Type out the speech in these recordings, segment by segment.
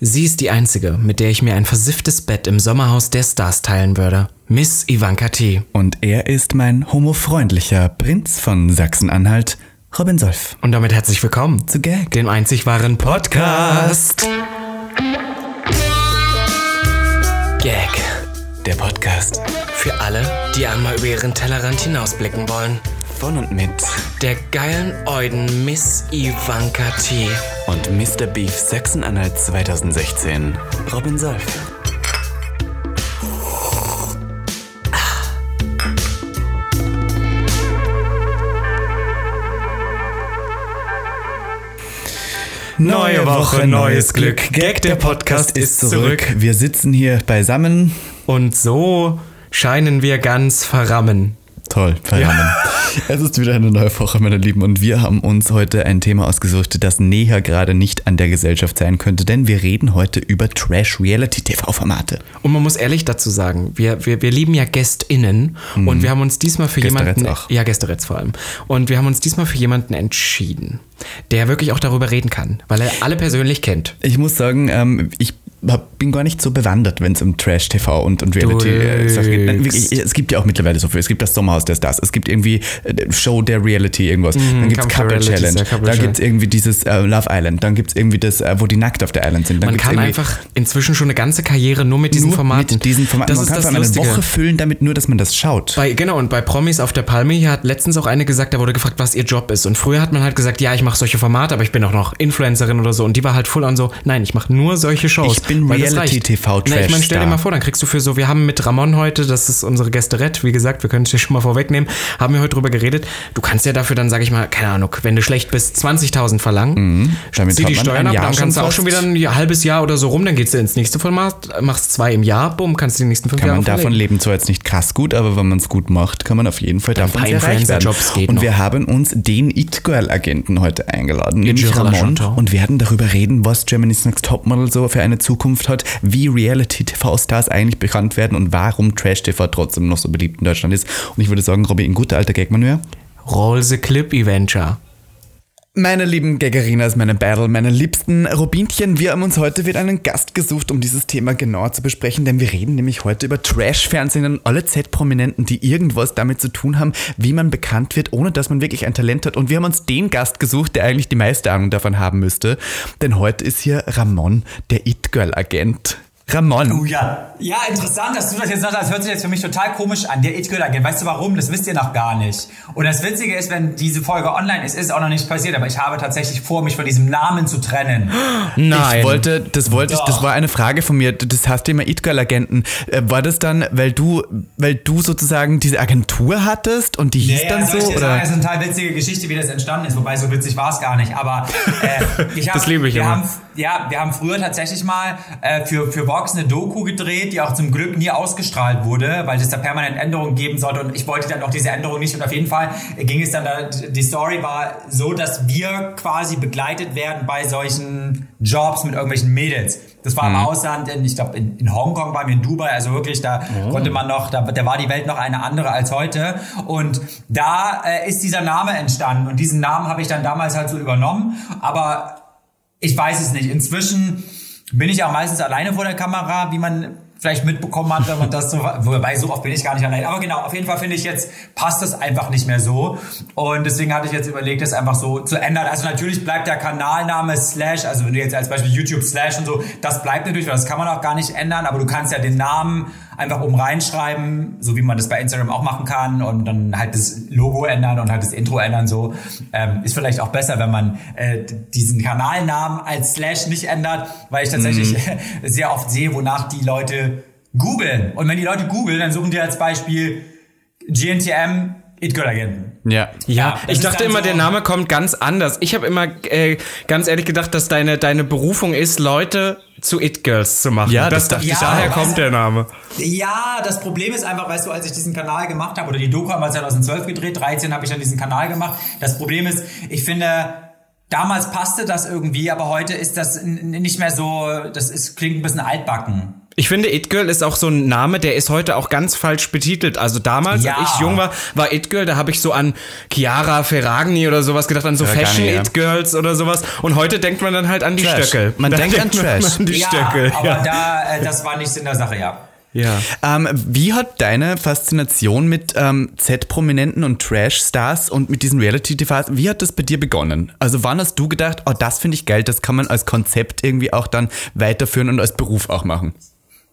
Sie ist die einzige, mit der ich mir ein versifftes Bett im Sommerhaus der Stars teilen würde. Miss Ivanka T. Und er ist mein homofreundlicher Prinz von Sachsen-Anhalt, Robin Solf. Und damit herzlich willkommen Zu Gag. dem einzig wahren Podcast. Gag. Der Podcast Für alle, die einmal über ihren Tellerrand hinausblicken wollen. Von und mit Der geilen Euden Miss Ivanka T. und Mr. Beef Sachsen-Anhalt 2016, Robin Solf. Neue Woche, neues Glück. Gag, der Podcast ist zurück. Wir sitzen hier beisammen. Und so scheinen wir ganz verrammen. Toll, verrammen. Es ist wieder eine neue Woche, meine Lieben, und wir haben uns heute ein Thema ausgesucht, das näher gerade nicht an der Gesellschaft sein könnte, denn wir reden heute über Trash-Reality-TV-Formate. Und man muss ehrlich dazu sagen, wir, wir, wir lieben ja GästInnen und wir haben uns diesmal für Gästeretz jemanden. auch. Ja, Gästeretz vor allem. Und wir haben uns diesmal für jemanden entschieden, der wirklich auch darüber reden kann, weil er alle persönlich kennt. Ich muss sagen, ähm, ich bin gar nicht so bewandert, wenn es um Trash-TV und, und Reality-Sachen geht. Nein, lügst. wirklich, Es gibt ja auch mittlerweile so viel. Es gibt das Sommerhaus der Stars, es gibt irgendwie äh, Show der Reality, irgendwas. dann gibt es Couple Challenge, dann gibt es irgendwie dieses äh, Love Island, dann gibt es irgendwie das, äh, wo die nackt auf der Island sind. Dann Man kann einfach inzwischen schon eine ganze Karriere nur mit diesen nur Formaten. Mit diesen Formaten. Das Man ist kann das eine Lustige. Woche füllen damit, nur dass man das schaut. Bei, genau, und bei Promis auf der Palme hier hat letztens auch eine gesagt, da wurde gefragt, was ihr Job ist. Und früher hat man halt gesagt, ja, ich mache solche Formate, aber ich bin auch noch Influencerin oder so. Und die war halt full on so, nein, ich mache nur solche Shows. Ich bin weil das reicht. Reality-TV Na, Ich meine, stell dir mal vor, dann kriegst du für so, wir haben mit Ramon heute, das ist unsere Gästerett, wie gesagt, wir können es dir schon mal vorwegnehmen, haben wir heute drüber geredet. Du kannst ja dafür dann, sag ich mal, keine Ahnung, wenn du schlecht bist, 20.000 verlangen. Mhm. Damit zieh die Steuern ab, dann kannst du auch schon wieder ein halbes Jahr oder so rum, dann gehst du ins nächste Format, machst zwei im Jahr, bumm, kannst du die nächsten fünf Kann Jahre man davon verlegen. leben, zwar jetzt nicht krass gut, aber wenn man es gut macht, kann man auf jeden Fall davon sehr reich werden. Influencer-Jobs geht Und noch. wir haben uns den It-Girl-Agenten heute eingeladen, nämlich Ramon, und werden darüber reden, was Germany's Next Topmodel so für eine Zukunft hat, wie Reality-TV-Stars eigentlich bekannt werden und warum Trash-TV trotzdem noch so beliebt in Deutschland ist. Und ich würde sagen, Robby, in guter alter Gagmanöver. Roll the Clip Adventure. Meine lieben Gaggerinas, meine Battle, meine liebsten Robinchen, wir haben uns heute wieder einen Gast gesucht, um dieses Thema genauer zu besprechen, denn wir reden nämlich heute über Trash-Fernsehen und alle Z-Prominenten, die irgendwas damit zu tun haben, wie man bekannt wird, ohne dass man wirklich ein Talent hat. Und wir haben uns den Gast gesucht, der eigentlich die meiste Ahnung davon haben müsste, denn heute ist hier Ramon, der It-Girl-Agent. Ramon. Oh ja. Ja, interessant, dass du das jetzt sagst. Das hört sich jetzt für mich total komisch an. Der it girl agent Weißt du warum? Das wisst ihr noch gar nicht. Und das Witzige ist, wenn diese Folge online ist, ist auch noch nichts passiert. Aber ich habe tatsächlich vor, mich von diesem Namen zu trennen. Nein. Ich wollte, das wollte ich, das Doch. war eine Frage von mir. Das heißt immer It-Girl-Agenten. Äh, War das dann, weil du, weil du sozusagen diese Agentur hattest und die hieß Ja, dann soll so? ich dir Oder? sagen, das ist eine total witzige Geschichte, wie das entstanden ist. Wobei, so witzig war es gar nicht. Aber äh, ich hab, Das liebe ich wir immer. haben, Ja, wir haben früher tatsächlich mal äh, für, für Vox eine Doku gedreht, die auch zum Glück nie ausgestrahlt wurde, weil es da permanent Änderungen geben sollte. Und ich wollte dann auch diese Änderungen nicht. Und auf jeden Fall ging es dann, da, die Story war so, dass wir quasi begleitet werden bei solchen Jobs mit irgendwelchen Mädels. Das war im Ausland, in, ich glaube in, in Hongkong waren wir in Dubai, also wirklich, da konnte man noch, da, da war die Welt noch eine andere als heute. Und da äh, ist dieser Name entstanden und diesen Namen habe ich dann damals halt so übernommen. Aber ich weiß es nicht. Inzwischen bin ich auch meistens alleine vor der Kamera, wie man vielleicht mitbekommen hat, wenn man das so, wobei so oft bin ich gar nicht allein. Aber genau, auf jeden Fall finde ich jetzt, passt das einfach nicht mehr so. Und deswegen hatte ich jetzt überlegt, das einfach so zu ändern. Also natürlich bleibt der Kanalname Slash, also wenn du jetzt als Beispiel YouTube Slash und so, das bleibt natürlich, weil das kann man auch gar nicht ändern, aber du kannst ja den Namen einfach oben reinschreiben, so wie man das bei Instagram auch machen kann und dann halt das Logo ändern und halt das Intro ändern so. Ähm, ist vielleicht auch besser, wenn man äh, diesen Kanalnamen als Slash nicht ändert, weil ich tatsächlich sehr oft sehe, wonach die Leute googeln. Und wenn die Leute googeln, dann suchen die als Beispiel GNTM It Girl Agenten. Ja. Ja, Ja, das ich dachte dann immer, so- der Name kommt ganz anders. Ich habe immer äh, ganz ehrlich gedacht, dass deine, deine Berufung ist, Leute zu It-Girls zu machen. Ja, das dachte ich. ich Daher kommt der Name. Ja, das Problem ist einfach, weißt du, als ich diesen Kanal gemacht habe, oder die Doku haben wir 2012 gedreht, 13 habe ich dann diesen Kanal gemacht. Das Problem ist, ich finde, damals passte das irgendwie, aber heute ist das nicht mehr so, das ist, klingt ein bisschen altbacken. Ich finde, It Girl ist auch so ein Name, der ist heute auch ganz falsch betitelt. Also damals, Ja. als ich jung war, war It Girl, da habe ich so an Chiara Ferragni oder sowas gedacht, an so Ferragni, Fashion ja. It Girls oder sowas. Und heute denkt man dann halt an die Trash. Stöckel. Man Da denkt an Trash. An die ja, Stöckel. aber Ja. da, äh, das war nicht Sinn der Sache, ja. ja. Ähm, wie hat deine Faszination mit ähm, Z-Prominenten und Trash-Stars und mit diesen Reality-TVs, wie hat das bei dir begonnen? Also wann hast du gedacht, oh, das finde ich geil, das kann man als Konzept irgendwie auch dann weiterführen und als Beruf auch machen?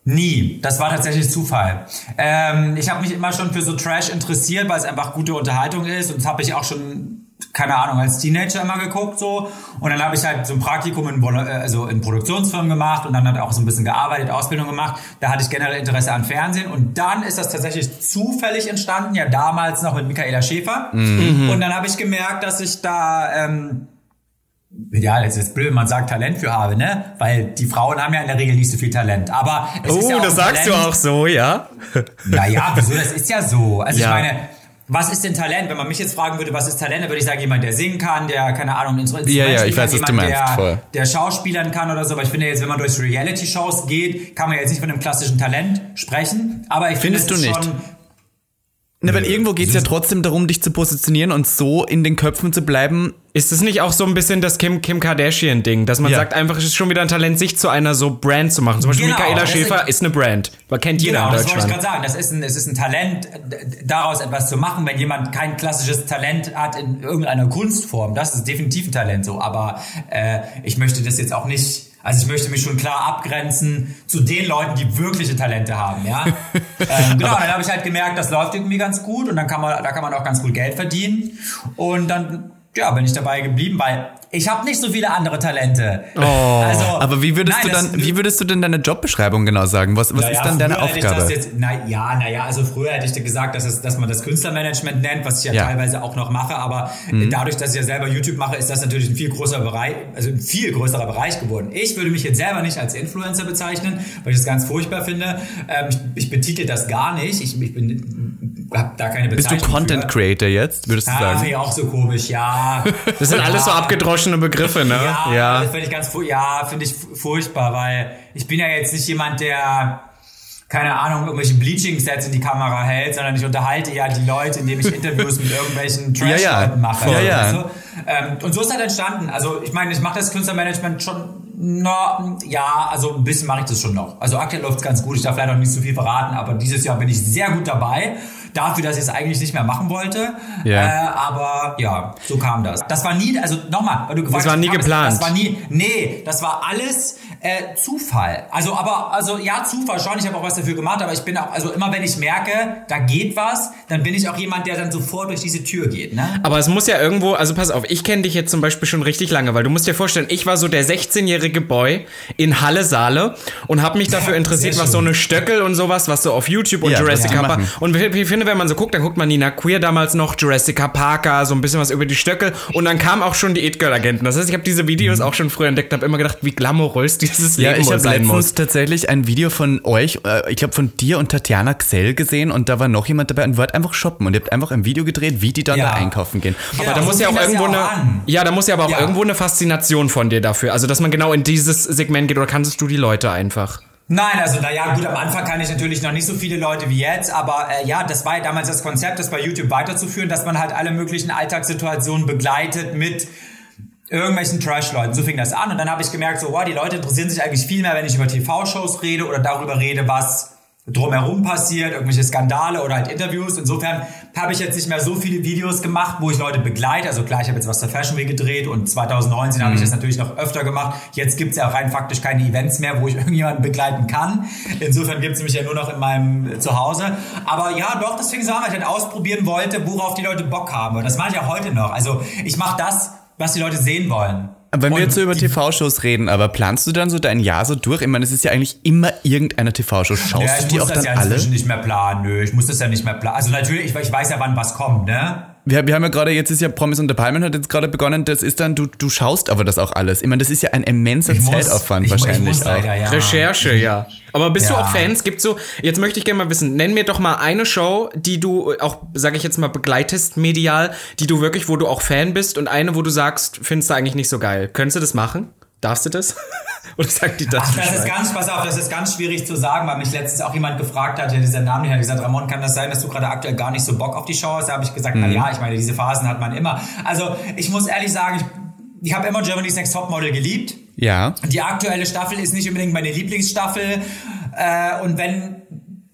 Nie. Das war tatsächlich Zufall. Ähm, ich habe mich immer schon für so Trash interessiert, weil es einfach gute Unterhaltung ist. Und das habe ich auch schon, keine Ahnung, als Teenager immer geguckt so. Und dann habe ich halt so ein Praktikum in, äh, also in Produktionsfirmen gemacht und dann halt auch so ein bisschen gearbeitet, Ausbildung gemacht. Da hatte ich generell Interesse an Fernsehen. Und dann ist das tatsächlich zufällig entstanden, ja damals noch mit Michaela Schäfer. Und dann habe ich gemerkt, dass ich da... Ähm, ja, das ist blöd, man sagt Talent für habe, ne? Weil die Frauen haben ja in der Regel nicht so viel Talent. Aber es ist Oh, ja auch das sagst du Talent. auch so, ja? Naja, wieso? Das ist ja so. Also Ja. ich meine, was ist denn Talent? Wenn man mich jetzt fragen würde, was ist Talent, dann würde ich sagen, jemand, der singen kann, der, keine Ahnung, Instrument Ja, ja, ich weiß, kann, was du jemand, meinst, der, voll. der Schauspielern kann oder so. Aber ich finde jetzt, wenn man durch Reality-Shows geht, kann man jetzt nicht von einem klassischen Talent sprechen. Aber ich finde, es du ist nicht? schon... Na, weil irgendwo geht es ja trotzdem darum, dich zu positionieren und so in den Köpfen zu bleiben. Ist es nicht auch so ein bisschen das Kim, Kim Kardashian-Ding, dass man Ja. sagt, einfach, es ist schon wieder ein Talent, sich zu einer so Brand zu machen? Zum Beispiel Genau, Michaela Schäfer ist- ist eine Brand. Man kennt jeder Genau, in das wollte ich Deutschland. gerade sagen. Das ist ein, es ist ein Talent, daraus etwas zu machen, wenn jemand kein klassisches Talent hat in irgendeiner Kunstform. Das ist definitiv ein Talent so. Aber äh, ich möchte das jetzt auch nicht. Also ich möchte mich schon klar abgrenzen zu den Leuten, die wirkliche Talente haben, ja. ähm, genau, dann habe ich halt gemerkt, das läuft irgendwie ganz gut und dann kann man, da kann man auch ganz gut Geld verdienen. Und dann, ja, bin ich dabei geblieben, weil ich habe nicht so viele andere Talente. Oh, also, Aber wie würdest nein, du dann, das- wie würdest du denn deine Jobbeschreibung genau sagen? Was, was naja, ist dann deine Aufgabe? jetzt, na, ja, naja, also früher hätte ich dir gesagt, dass, es, dass man das Künstlermanagement nennt, was ich ja, Ja. Mhm. teilweise auch noch mache, aber dadurch, dass ich ja selber YouTube mache, ist das natürlich ein viel größerer Bereich, also ein viel größerer Bereich geworden. Ich würde mich jetzt selber nicht als Influencer bezeichnen, weil ich das ganz furchtbar finde. Ähm, ich, ich betitel das gar nicht. Ich, ich bin, hab da keine Bist du Bezeichnung Content für. Creator jetzt, würdest du Ah, finde sagen? ich auch so komisch, ja. Das sind alles so abgedroschene Begriffe, ne? Ja, das finde ich ganz, ja, finde ich fu- furchtbar, weil ich bin ja jetzt nicht jemand, der keine Ahnung, irgendwelche Bleaching-Sets in die Kamera hält, sondern ich unterhalte ja die Leute, indem ich Interviews mit irgendwelchen Ja, ja. Trash-Leuten mache. Ja, ja. du? ähm, und so ist halt entstanden. Also ich meine, ich mache das Künstlermanagement schon, na, ja, also ein bisschen mache ich das schon noch. Also aktuell läuft es ganz gut. Ich darf leider noch nicht so viel verraten, aber dieses Jahr bin ich sehr gut dabei. Dafür, dass ich es eigentlich nicht mehr machen wollte. Ja. Äh, aber ja, so kam das. Das war nie, also nochmal, weil du gefragt war nie geplant. Das war nie, nee, das war alles äh, Zufall. Also, aber, also ja, Zufall schon. Ich habe auch was dafür gemacht, aber ich bin auch, also immer wenn ich merke, da geht was, dann bin ich auch jemand, der dann sofort durch diese Tür geht. Ne? Aber es muss ja irgendwo, also pass auf, ich kenne dich jetzt zum Beispiel schon richtig lange, weil du musst dir vorstellen, ich war so der 16-jährige Boy in Halle Saale und habe mich dafür Ja, interessiert, was so eine Stöckel und sowas, was so auf YouTube und Ja, Jurassic ja. Park. Und ich ich finde, wenn man so guckt, dann guckt man Nina Queer damals noch, Jurassic Parker, so ein bisschen was über die Stöckel und dann kam auch schon die It Girl Agenten. Das heißt, ich habe diese Videos auch schon früher entdeckt und habe immer gedacht, wie glamourös dieses Mhm. Ja, Leben ich sein letztens muss. tatsächlich ein Video von euch, äh, ich glaube von dir und Tatjana Xell gesehen und da war noch jemand dabei und wollt einfach shoppen und ihr habt einfach ein Video gedreht, wie die dann Ja. da einkaufen gehen. Ja, Aber da muss ja auch irgendwo ja auch eine, an. ja, da muss ja aber auch Ja. irgendwo eine Faszination von dir dafür. Also, dass man genau in dieses Segment geht oder kannst du die Leute einfach? Nein, also naja, gut, am Anfang kann ich natürlich noch nicht so viele Leute wie jetzt, aber äh, ja, das war ja damals das Konzept, das bei YouTube weiterzuführen, dass man halt alle möglichen Alltagssituationen begleitet mit irgendwelchen Trash-Leuten. So fing das an und dann habe ich gemerkt, so, wow, die Leute interessieren sich eigentlich viel mehr, wenn ich über TV-Shows rede oder darüber rede, was drumherum passiert, irgendwelche Skandale oder halt Interviews. Insofern habe ich jetzt nicht mehr so viele Videos gemacht, wo ich Leute begleite. Also klar, ich habe jetzt was zur Fashion Week gedreht und 2019 habe ich das natürlich noch öfter gemacht. Jetzt gibt's ja rein faktisch keine Events mehr, wo ich irgendjemanden begleiten kann. Insofern gibt's mich ja nur noch in meinem Zuhause. Aber ja, doch, deswegen so haben, weil ich dann ausprobieren wollte, worauf die Leute Bock haben. Und das mache ich ja heute noch. Also ich mache das, was die Leute sehen wollen. Wenn wir Und jetzt so über TV-Shows reden, aber planst du dann so dein Jahr so durch? Ich meine, es ist ja eigentlich immer irgendeine TV-Show. Schaust Ja, du ich die muss auch das dann ja alle? inzwischen nicht mehr planen. Nö, ich muss das ja nicht mehr planen. Also natürlich, ich, ich weiß ja, wann was kommt, ne? Wir, wir haben ja gerade, jetzt ist ja Promis unter Palmen hat jetzt gerade begonnen, das ist dann, du, du schaust aber das auch alles. Ich meine, das ist ja ein immenser Ich muss- Zeitaufwand ich, wahrscheinlich ich muss auch. leider, ja. Recherche, ja. Aber bist du Ja. auch Fans? Gibt so, jetzt möchte ich gerne mal wissen, nenn mir doch mal eine Show, die du auch, sage ich jetzt mal, begleitest medial, die du wirklich, wo du auch Fan bist und eine, wo du sagst, findest du eigentlich nicht so geil. Könntest du das machen? Darfst du das? Oder sagt die das? Ach, das ist ganz, pass auf, das ist ganz schwierig zu sagen, weil mich letztens auch jemand gefragt hat, der dieser Name nicht hat gesagt, Ramon, kann das sein, dass du gerade aktuell gar nicht so Bock auf die Show hast? Da habe ich gesagt, mhm. na ja, ich meine, diese Phasen hat man immer. Also ich muss ehrlich sagen, ich, ich habe immer Germany's Next Topmodel geliebt. Ja. Die aktuelle Staffel ist nicht unbedingt meine Lieblingsstaffel. Äh, und wenn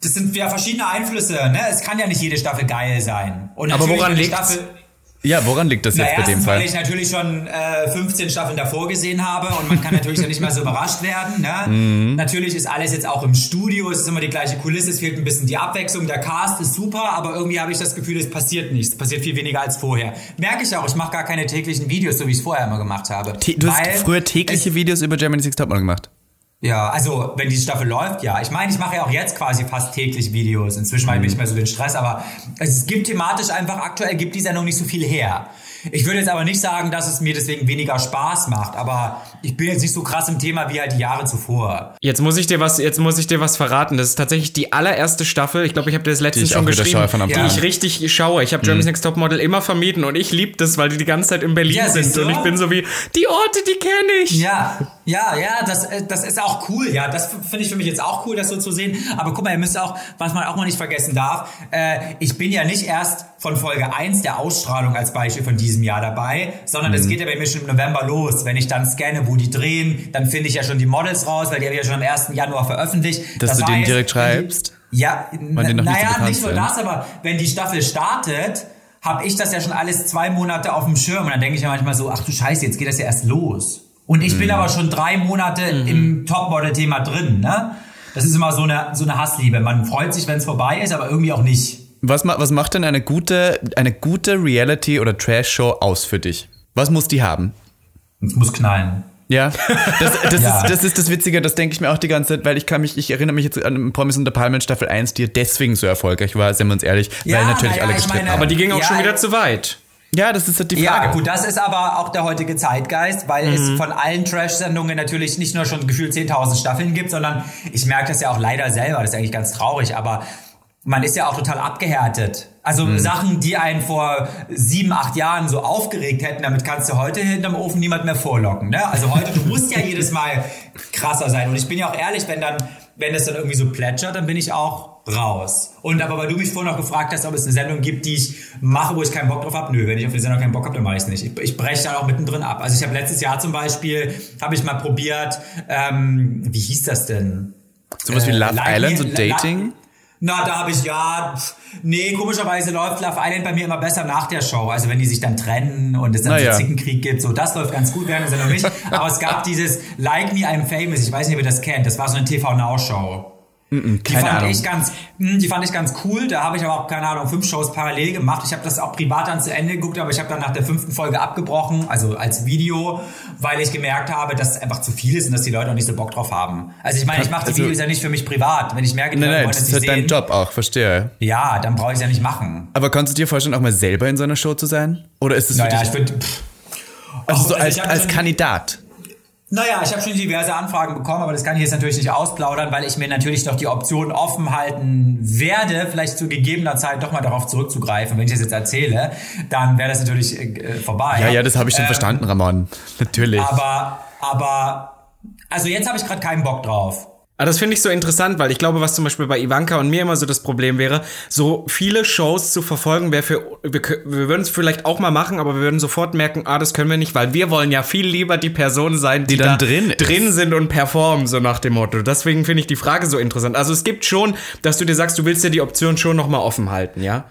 das sind ja verschiedene Einflüsse, ne? Es kann ja nicht jede Staffel geil sein. Und Aber woran liegt Staffel, ja, woran liegt das Na, jetzt bei dem Fall? weil ich natürlich schon äh, 15 Staffeln davor gesehen habe und man kann natürlich dann nicht mehr so überrascht werden. Ne? Mhm. Natürlich ist alles jetzt auch im Studio, es ist immer die gleiche Kulisse, es fehlt ein bisschen die Abwechslung, der Cast ist super, aber irgendwie habe ich das Gefühl, es passiert nichts. Es passiert viel weniger als vorher. Merke ich auch, ich mache gar keine täglichen Videos, so wie ich es vorher immer gemacht habe. du hast früher tägliche Videos über Germany's Next Topmodel gemacht? Ja, also wenn die Staffel läuft, ja. Ich meine, ich mache ja auch jetzt quasi fast täglich Videos. Inzwischen mhm. habe ich nicht mehr so den Stress, aber es gibt thematisch einfach aktuell gibt die Sendung nicht so viel her. Ich würde jetzt aber nicht sagen, dass es mir deswegen weniger Spaß macht, aber ich bin jetzt nicht so krass im Thema wie halt die Jahre zuvor. Jetzt muss ich dir was, jetzt muss ich dir was verraten. Das ist tatsächlich die allererste Staffel. Ich glaube, ich habe dir das letztens schon geschrieben, die ja. ich richtig schaue. Ich habe Germany's mhm. Next Topmodel immer vermieden und ich liebe das, weil die die ganze Zeit in Berlin ja, sind und ich bin so wie die Orte, die kenne ich. Ja, ja, ja, das, äh, das ist auch cool. Ja, das finde ich für mich jetzt auch cool, das so zu sehen. Aber guck mal, ihr müsst auch, was man auch mal nicht vergessen darf, äh, ich bin ja nicht erst von Folge 1 der Ausstrahlung als Beispiel von diesem Jahr dabei, sondern es mhm. geht ja bei mir schon im November los. Wenn ich dann scanne, wo die drehen, dann finde ich ja schon die Models raus, weil die haben ja schon am 1. Januar veröffentlicht. Dass das du heißt, denen direkt schreibst? Ja, naja, nicht, nicht nur das, aber wenn die Staffel startet, habe ich das ja schon alles zwei Monate auf dem Schirm und dann denke ich ja manchmal so, ach du Scheiße, jetzt geht das ja erst los. Und ich mhm. bin aber schon drei Monate mhm. im Topmodel-Thema drin, ne? Das ist immer so eine, so eine Hassliebe. Man freut sich, wenn es vorbei ist, aber irgendwie auch nicht. Was, was macht denn eine gute, eine gute Reality- oder Trash-Show aus für dich? Was muss die haben? Es muss knallen. Ja, das, das, ja. Ist, das ist das Witzige, das denke ich mir auch die ganze Zeit, weil ich kann mich, ich erinnere mich jetzt an Promis unter Palmen Staffel 1, die deswegen so erfolgreich war, sind wir uns ehrlich, ja, weil natürlich ja, alle gestritten haben. Aber die ging auch schon wieder zu weit. Ja, das ist halt die Frage. Ja, gut, das ist aber auch der heutige Zeitgeist, weil mhm. es von allen Trash-Sendungen natürlich nicht nur schon gefühlt 10.000 Staffeln gibt, sondern ich merke das ja auch leider selber, das ist eigentlich ganz traurig, aber man ist ja auch total abgehärtet. Also mhm. Sachen, die einen vor sieben, acht Jahren so aufgeregt hätten, damit kannst du heute hinterm Ofen niemand mehr vorlocken. Ne? Also heute, du musst ja jedes Mal krasser sein. Und ich bin ja auch ehrlich, wenn dann, wenn es dann irgendwie so plätschert, dann bin ich auch raus. Und aber weil du mich vorhin noch gefragt hast, ob es eine Sendung gibt, die ich mache, wo ich keinen Bock drauf habe, nö, wenn ich auf die Sendung keinen Bock habe, dann mache ich es nicht. Ich, ich breche dann auch mittendrin ab. Also ich habe letztes Jahr zum Beispiel, habe ich mal probiert, ähm, wie hieß das denn? Sowas äh, wie Love Island, so Dating? Na, da habe ich ja, nee, komischerweise läuft Love Island bei mir immer besser nach der Show. Also wenn die sich dann trennen und es dann naja. so Zickenkrieg gibt, so das läuft ganz gut während der Sendung nicht. Aber es gab dieses Like Me I'm Famous, ich weiß nicht, ob ihr das kennt, das war so eine TV Now Show. Mm die fand Ahnung. ich ganz, hm, die fand ich ganz cool. Da habe ich aber auch keine Ahnung fünf Shows parallel gemacht. Ich habe das auch privat dann zu Ende geguckt, aber ich habe dann nach der fünften Folge abgebrochen, also als Video, weil ich gemerkt habe, dass es einfach zu viel ist und dass die Leute auch nicht so Bock drauf haben. Also ich meine, ich mache die also, Videos ja nicht für mich privat. Wenn ich merke, die nein, nein, das ist halt dein Job auch, verstehe. Ja, dann brauche ich es ja nicht machen. Aber kannst du dir vorstellen, auch mal selber in so einer Show zu sein? Oder ist es für naja, dich? Ich würd, also so als, als Kandidat. Naja, ich habe schon diverse Anfragen bekommen, aber das kann ich jetzt natürlich nicht ausplaudern, weil ich mir natürlich doch die Option offen halten werde, vielleicht zu gegebener Zeit doch mal darauf zurückzugreifen. Wenn ich das jetzt erzähle, dann wäre das natürlich äh, vorbei. Ja, ja, das habe ich schon ähm, verstanden, Ramon. Natürlich. Aber, aber, also jetzt habe ich gerade keinen Bock drauf. Aber das finde ich so interessant, weil ich glaube, was zum Beispiel bei Ivanka und mir immer so das Problem wäre, so viele Shows zu verfolgen, wäre für, wir, wir würden es vielleicht auch mal machen, aber wir würden sofort merken, ah, das können wir nicht, weil wir wollen ja viel lieber die Person sein, die, die dann da drin, drin sind und performen, so nach dem Motto. Deswegen finde ich die Frage so interessant. Also es gibt schon, dass du dir sagst, du willst dir die Option schon nochmal offen halten, ja?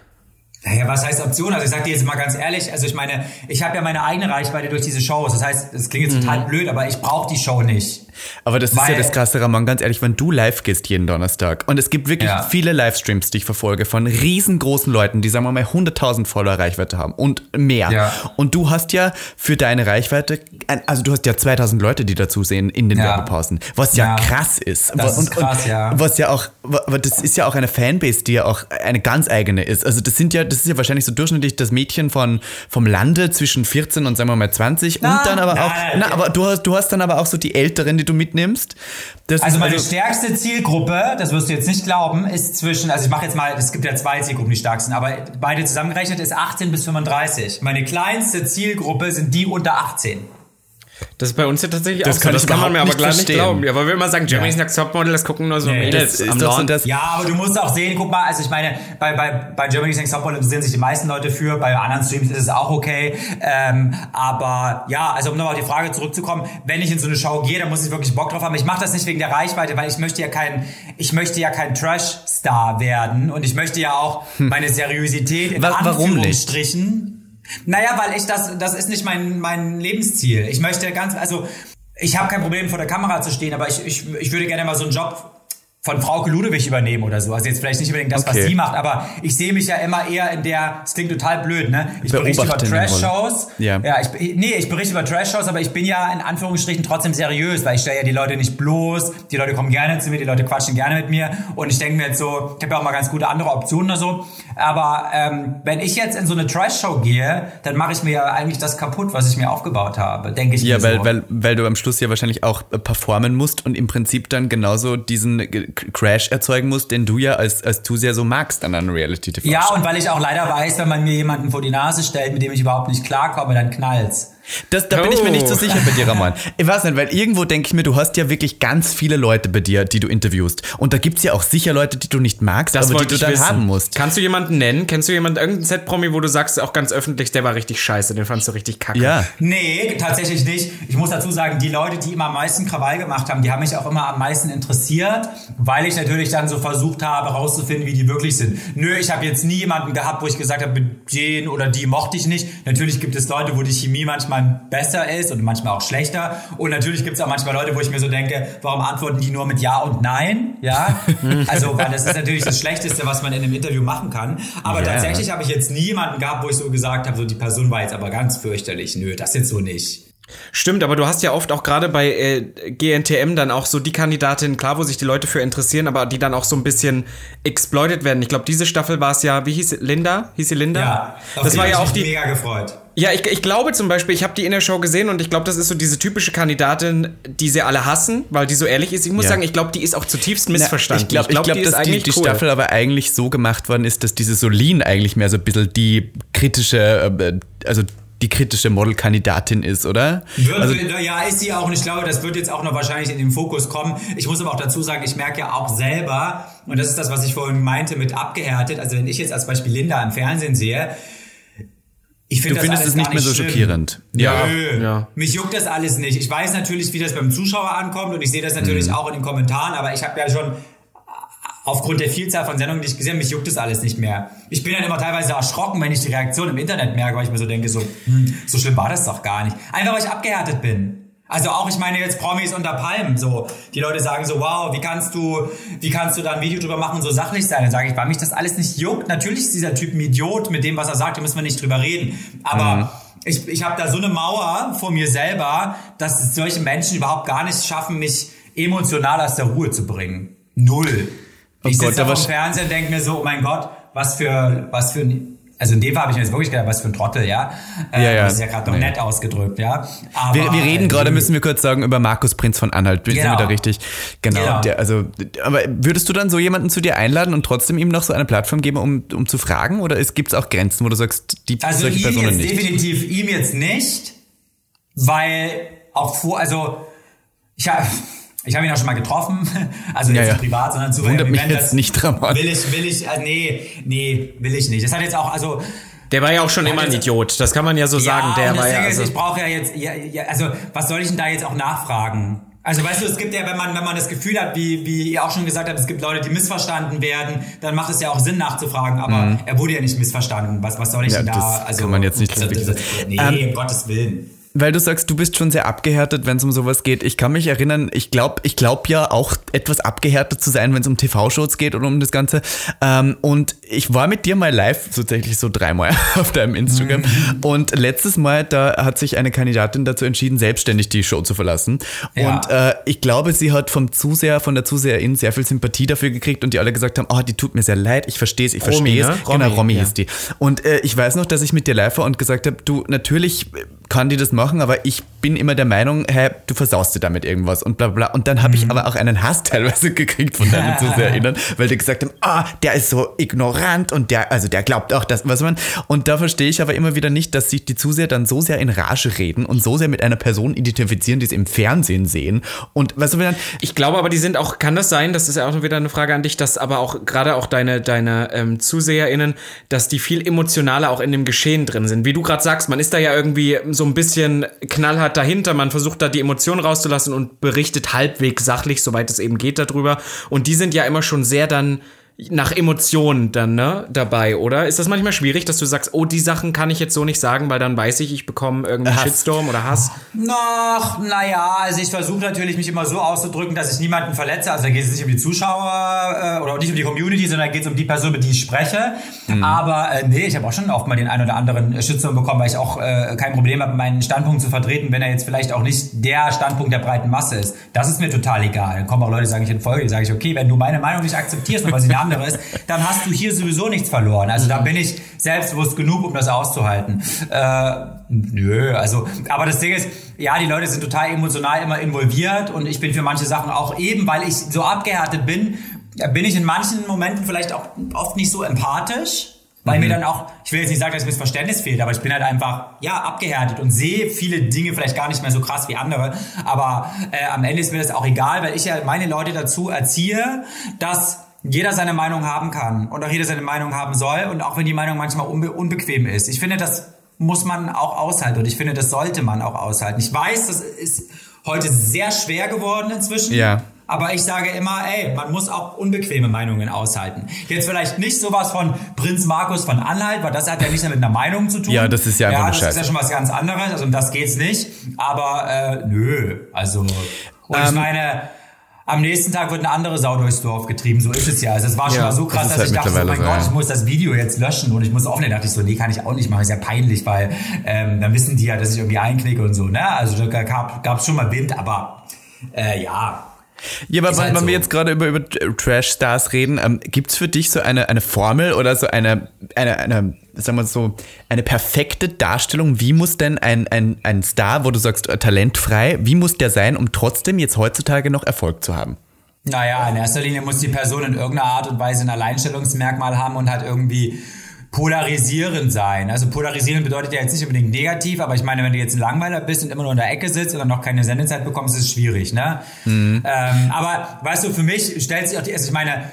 Naja, was heißt Option? Also ich sag dir jetzt mal ganz ehrlich, also ich meine, ich habe ja meine eigene Reichweite durch diese Shows. Das heißt, das klingt jetzt mhm. total blöd, aber ich brauche die Show nicht. Aber das Weil, ist ja das krasse, Ramon, ganz ehrlich, wenn du live gehst jeden Donnerstag und es gibt wirklich ja. viele Livestreams, die ich verfolge, von riesengroßen Leuten, die sagen wir mal 100.000 Follower Reichweite haben und mehr. Ja. Und du hast ja für deine Reichweite, also du hast ja 2000 Leute, die dazu sehen in den ja. Werbepausen, was ja, krass ist. Das und, ist krass, ja. Was ja auch, das ist ja auch eine Fanbase, die ja auch eine ganz eigene ist. Also das sind ja, das ist ja wahrscheinlich so durchschnittlich das Mädchen von, vom Lande zwischen 14 und sagen wir mal 20 na, und dann aber na, auch, na, aber du hast, du hast dann aber auch so die Älteren, die du mitnimmst. Das also meine also stärkste Zielgruppe, das wirst du jetzt nicht glauben, ist zwischen, also ich mache jetzt mal, es gibt ja zwei Zielgruppen, die stärksten, aber beide zusammengerechnet ist 18 bis 35. Meine kleinste Zielgruppe sind die unter 18. Das ist bei uns ja tatsächlich Das auch kann so. Das kann man mir aber nicht gleich nicht glauben. Ja, weil wir immer sagen, Germany's Next Topmodel, das gucken nur so Nee, Mädels Das ist am das. Ja, aber du musst auch sehen, guck mal, also ich meine, bei, bei, bei Germany's Next Topmodel interessieren sich die meisten Leute für, bei anderen Streams ist es auch okay. Ähm, aber ja, also um nochmal auf die Frage zurückzukommen, wenn ich in so eine Show gehe, dann muss ich wirklich Bock drauf haben. Ich mache das nicht wegen der Reichweite, weil ich möchte ja kein, ich möchte ja kein Trash-Star werden und ich möchte ja auch meine Seriosität in Hm. Wa- warum nicht? Naja, weil ich das, das ist nicht mein, mein Lebensziel. Ich möchte ganz, also ich habe kein Problem vor der Kamera zu stehen, aber ich, ich, ich würde gerne mal so einen Job von Frau Ludewig übernehmen oder so. Also jetzt vielleicht nicht unbedingt das, was Okay. sie macht, aber ich sehe mich ja immer eher in der, es klingt total blöd, ne? Ich berichte über. Trash-Shows. Ja. ja ich, nee, ich berichte über Trash-Shows, aber ich bin ja in Anführungsstrichen trotzdem seriös, weil ich stelle ja die Leute nicht bloß, die Leute kommen gerne zu mir, die Leute quatschen gerne mit mir und ich denke mir jetzt so, ich habe ja auch mal ganz gute andere Optionen oder so, aber ähm, wenn ich jetzt in so eine Trash-Show gehe, dann mache ich mir ja eigentlich das kaputt, was ich mir aufgebaut habe, denke ich Ja, mir weil, so. weil, weil du am Schluss ja wahrscheinlich auch performen musst und im Prinzip dann genauso diesen Crash erzeugen musst, den du ja als, als Zuseher so magst an einer Reality-TV. Ja, und weil ich auch leider weiß, wenn man mir jemanden vor die Nase stellt, mit dem ich überhaupt nicht klarkomme, dann knallt's. Das, da bin ich mir nicht so Oh. sicher bei dir, Ramon. Ich weiß nicht, weil irgendwo denke ich mir, du hast ja wirklich ganz viele Leute bei dir, die du interviewst. Und da gibt's ja auch sicher Leute, die du nicht magst, Das aber die du dann wissen. haben musst. Kannst du jemanden nennen? Kennst du jemanden, irgendeinen Set-Promi, wo du sagst, auch ganz öffentlich, der war richtig scheiße, den fandst du richtig kacke? Ja. Nee, tatsächlich nicht. Ich muss dazu sagen, die Leute, die immer am meisten Krawall gemacht haben, die haben mich auch immer am meisten interessiert, weil ich natürlich dann so versucht habe, rauszufinden, wie die wirklich sind. Nö, ich habe jetzt nie jemanden gehabt, wo ich gesagt habe, den oder die mochte ich nicht. Natürlich gibt es Leute, wo die Chemie manchmal besser ist und manchmal auch schlechter. Und natürlich gibt es auch manchmal Leute, wo ich mir so denke, warum antworten die nur mit Ja und Nein? Ja, also weil das ist natürlich das Schlechteste, was man in einem Interview machen kann. Aber Ja. tatsächlich habe ich jetzt nie jemanden gehabt, wo ich so gesagt habe, so die Person war jetzt aber ganz fürchterlich. Nö, das jetzt so nicht. Stimmt, aber du hast ja oft auch gerade bei äh, GNTM dann auch so die Kandidatin, klar, wo sich die Leute für interessieren, aber die dann auch so ein bisschen exploited werden. Ich glaube, diese Staffel war es ja, wie hieß sie? Linda? Hieß sie Linda? Ja, auf das die war ja ich auch mich die. mega gefreut. Ja, ich, ich glaube zum Beispiel, ich habe die in der Show gesehen und ich glaube, das ist so diese typische Kandidatin, die sie alle hassen, weil die so ehrlich ist. Ich muss Ja. sagen, ich glaube, die ist auch zutiefst missverstanden. Ich glaube, ich glaub, glaub, die ist dass die, eigentlich die cool. Staffel aber eigentlich so gemacht worden ist, dass diese Solin eigentlich mehr so ein bisschen die kritische, äh, also die kritische Modelkandidatin ist, oder? Wird, also, ja, ist sie auch und ich glaube, das wird jetzt auch noch wahrscheinlich in den Fokus kommen. Ich muss aber auch dazu sagen, ich merke ja auch selber, und das ist das, was ich vorhin meinte mit abgehärtet, also wenn ich jetzt als Beispiel Linda im Fernsehen sehe, ich du finde das findest alles es nicht mehr so schlimm. schockierend. Ja. Nö, ja. mich juckt das alles nicht. Ich weiß natürlich, wie das beim Zuschauer ankommt und ich sehe das natürlich Mhm. auch in den Kommentaren, aber ich habe ja schon aufgrund der Vielzahl von Sendungen, die ich gesehen habe, mich juckt das alles nicht mehr. Ich bin dann immer teilweise erschrocken, wenn ich die Reaktion im Internet merke, weil ich mir so denke, so, hm, so schlimm war das doch gar nicht. Einfach, weil ich abgehärtet bin. Also auch, ich meine jetzt Promis unter Palmen, so. Die Leute sagen so, wow, wie kannst du, wie kannst du da ein Video drüber machen und so sachlich sein? Dann sage ich, weil mich das alles nicht juckt. Natürlich ist dieser Typ ein Idiot mit dem, was er sagt, da müssen wir nicht drüber reden. Aber ich, ich habe da so eine Mauer vor mir selber, dass solche Menschen überhaupt gar nicht schaffen, mich emotional aus der Ruhe zu bringen. Null. Ich Gott, sitze da auf dem Fernseher und denke mir so, oh mein Gott, was für, was für ein, also in dem Fall habe ich mir jetzt wirklich gedacht, was für ein Trottel, ja. Äh, Ja, ja. Das ist ja gerade noch ja. nett ausgedrückt, ja. Aber, wir, wir reden äh, gerade, müssen wir kurz sagen, über Markus Prinz von Anhalt. Sind Genau. wir da richtig? Genau. Genau. Der, also, aber würdest du dann so jemanden zu dir einladen und trotzdem ihm noch so eine Plattform geben, um, um zu fragen? Oder gibt es auch Grenzen, wo du sagst, die Also solche ihm Personen jetzt nicht? definitiv ihm jetzt nicht, weil auch vor, also ich habe ich habe ihn auch schon mal getroffen, also Ja, jetzt ja. nicht privat, sondern zu Wundert einem mich jetzt das nicht, Ramon. Will ich, will ich, äh, nee, nee, will ich nicht. Das hat jetzt auch, also Der war ja auch schon immer ein Idiot, das kann man ja so sagen. ja, Der und war das ja. Also, ich brauche ja jetzt, ja, ja, also was soll ich denn da jetzt auch nachfragen? Also weißt du, es gibt ja, wenn man, wenn man das Gefühl hat, wie, wie ihr auch schon gesagt habt, es gibt Leute, die missverstanden werden, dann macht es ja auch Sinn nachzufragen, aber er wurde ja nicht missverstanden. Was, was soll ich Mhm. Ja, denn da? das kann man jetzt nicht das, das, wirklich das, sagen. Nee, Ähm, um Gottes Willen. Weil du sagst, du bist schon sehr abgehärtet, wenn es um sowas geht. Ich kann mich erinnern, ich glaube ich glaub ja auch etwas abgehärtet zu sein, wenn es um TV-Shows geht oder um das Ganze. Ähm, und ich war mit dir mal live, tatsächlich so dreimal auf deinem Instagram. Und letztes Mal, da hat sich eine Kandidatin dazu entschieden, selbstständig die Show zu verlassen. Ja. Und äh, ich glaube, sie hat vom Zuseher, von der Zuseherin sehr viel Sympathie dafür gekriegt und die alle gesagt haben, oh, die tut mir sehr leid, ich verstehe es, ich verstehe es. ne? Genau, Romy, Romy ja. hieß die. Und äh, ich weiß noch, dass ich mit dir live war und gesagt habe, du, natürlich kann die das machen, aber ich bin immer der Meinung, hey, du versaust dir damit irgendwas und bla bla. Und dann habe ich Mhm. aber auch einen Hass teilweise gekriegt von deinen Zuseherinnen, weil die gesagt haben, ah, der ist so ignorant und der, also der glaubt auch das, was man. Und da verstehe ich aber immer wieder nicht, dass sich die Zuseher dann so sehr in Rage reden und so sehr mit einer Person identifizieren, die sie im Fernsehen sehen. Und weißt du, dann, Ich glaube aber, die sind auch, kann das sein, das ist ja auch wieder eine Frage an dich, dass aber auch gerade auch deine, deine ähm, ZuseherInnen, dass die viel emotionaler auch in dem Geschehen drin sind. Wie du gerade sagst, man ist da ja irgendwie so ein bisschen knallhart dahinter, man versucht da die Emotionen rauszulassen und berichtet halbwegs sachlich, soweit es eben geht, darüber. Und die sind ja immer schon sehr dann nach Emotionen dann, ne, dabei, oder? Ist das manchmal schwierig, dass du sagst, oh, die Sachen kann ich jetzt so nicht sagen, weil dann weiß ich, ich bekomme irgendwie Hass. Shitstorm oder Hass? Noch, naja, also ich versuche natürlich mich immer so auszudrücken, dass ich niemanden verletze. Also da geht es nicht um die Zuschauer äh, oder nicht um die Community, sondern da geht es um die Person, mit die ich spreche. Aber äh, nee, ich habe auch schon oft mal den einen oder anderen äh, Shitstorm bekommen, weil ich auch äh, kein Problem habe, meinen Standpunkt zu vertreten, wenn er jetzt vielleicht auch nicht der Standpunkt der breiten Masse ist. Das ist mir total egal. Dann kommen auch Leute, die sagen ich in Folge, die sage ich, okay, wenn du meine Meinung nicht akzeptierst, nur weil sie eine andere ist, dann hast du hier sowieso nichts verloren. Also da bin ich selbstbewusst genug, um das auszuhalten. Äh, nö, also, aber das Ding ist, ja, die Leute sind total emotional immer involviert und ich bin für manche Sachen auch eben, weil ich so abgehärtet bin, bin ich in manchen Momenten vielleicht auch oft nicht so empathisch. Weil mir dann auch, ich will jetzt nicht sagen, dass mir das Verständnis fehlt, aber ich bin halt einfach, ja, abgehärtet und sehe viele Dinge vielleicht gar nicht mehr so krass wie andere. Aber äh, am Ende ist mir das auch egal, weil ich ja meine Leute dazu erziehe, dass jeder seine Meinung haben kann und auch jeder seine Meinung haben soll und auch wenn die Meinung manchmal unbe unbequem ist. Ich finde, das muss man auch aushalten und ich finde, das sollte man auch aushalten. Ich weiß, das ist heute sehr schwer geworden inzwischen. Ja. Aber ich sage immer, ey, man muss auch unbequeme Meinungen aushalten. Jetzt vielleicht nicht sowas von Prinz Markus von Anhalt, weil das hat ja nichts mehr mit einer Meinung zu tun. Ja, das ist ja ja, das ist Scheiße. ja schon was ganz anderes, also um das geht's nicht. Aber äh, nö, also und ich Ähm, meine, am nächsten Tag wird eine andere Sau durchs Dorf getrieben, so ist es ja. Also es war schon Ja, mal so das krass, ist dass halt ich dachte, so, mein Gott, ich muss das Video jetzt löschen und ich muss aufnehmen. Da dachte ich so, nee, kann ich auch nicht machen, ist ja peinlich, weil ähm, dann wissen die ja, dass ich irgendwie einknicke und so. Ne? Also da gab es schon mal Wind, aber äh, ja, Ja, aber halt wenn so. wir jetzt gerade über, über Trash-Stars reden, ähm, gibt es für dich so eine, eine Formel oder so eine, eine, eine, sagen wir so, eine perfekte Darstellung? Wie muss denn ein, ein, ein Star, wo du sagst, äh, talentfrei, wie muss der sein, um trotzdem jetzt heutzutage noch Erfolg zu haben? Naja, in erster Linie muss die Person in irgendeiner Art und Weise ein Alleinstellungsmerkmal haben und halt irgendwie polarisierend sein. Also polarisierend bedeutet ja jetzt nicht unbedingt negativ, aber ich meine, wenn du jetzt ein Langweiler bist und immer nur in der Ecke sitzt und dann noch keine Sendezeit bekommst, ist es schwierig, ne? Ähm, aber weißt du, für mich stellt sich auch die, also ich meine,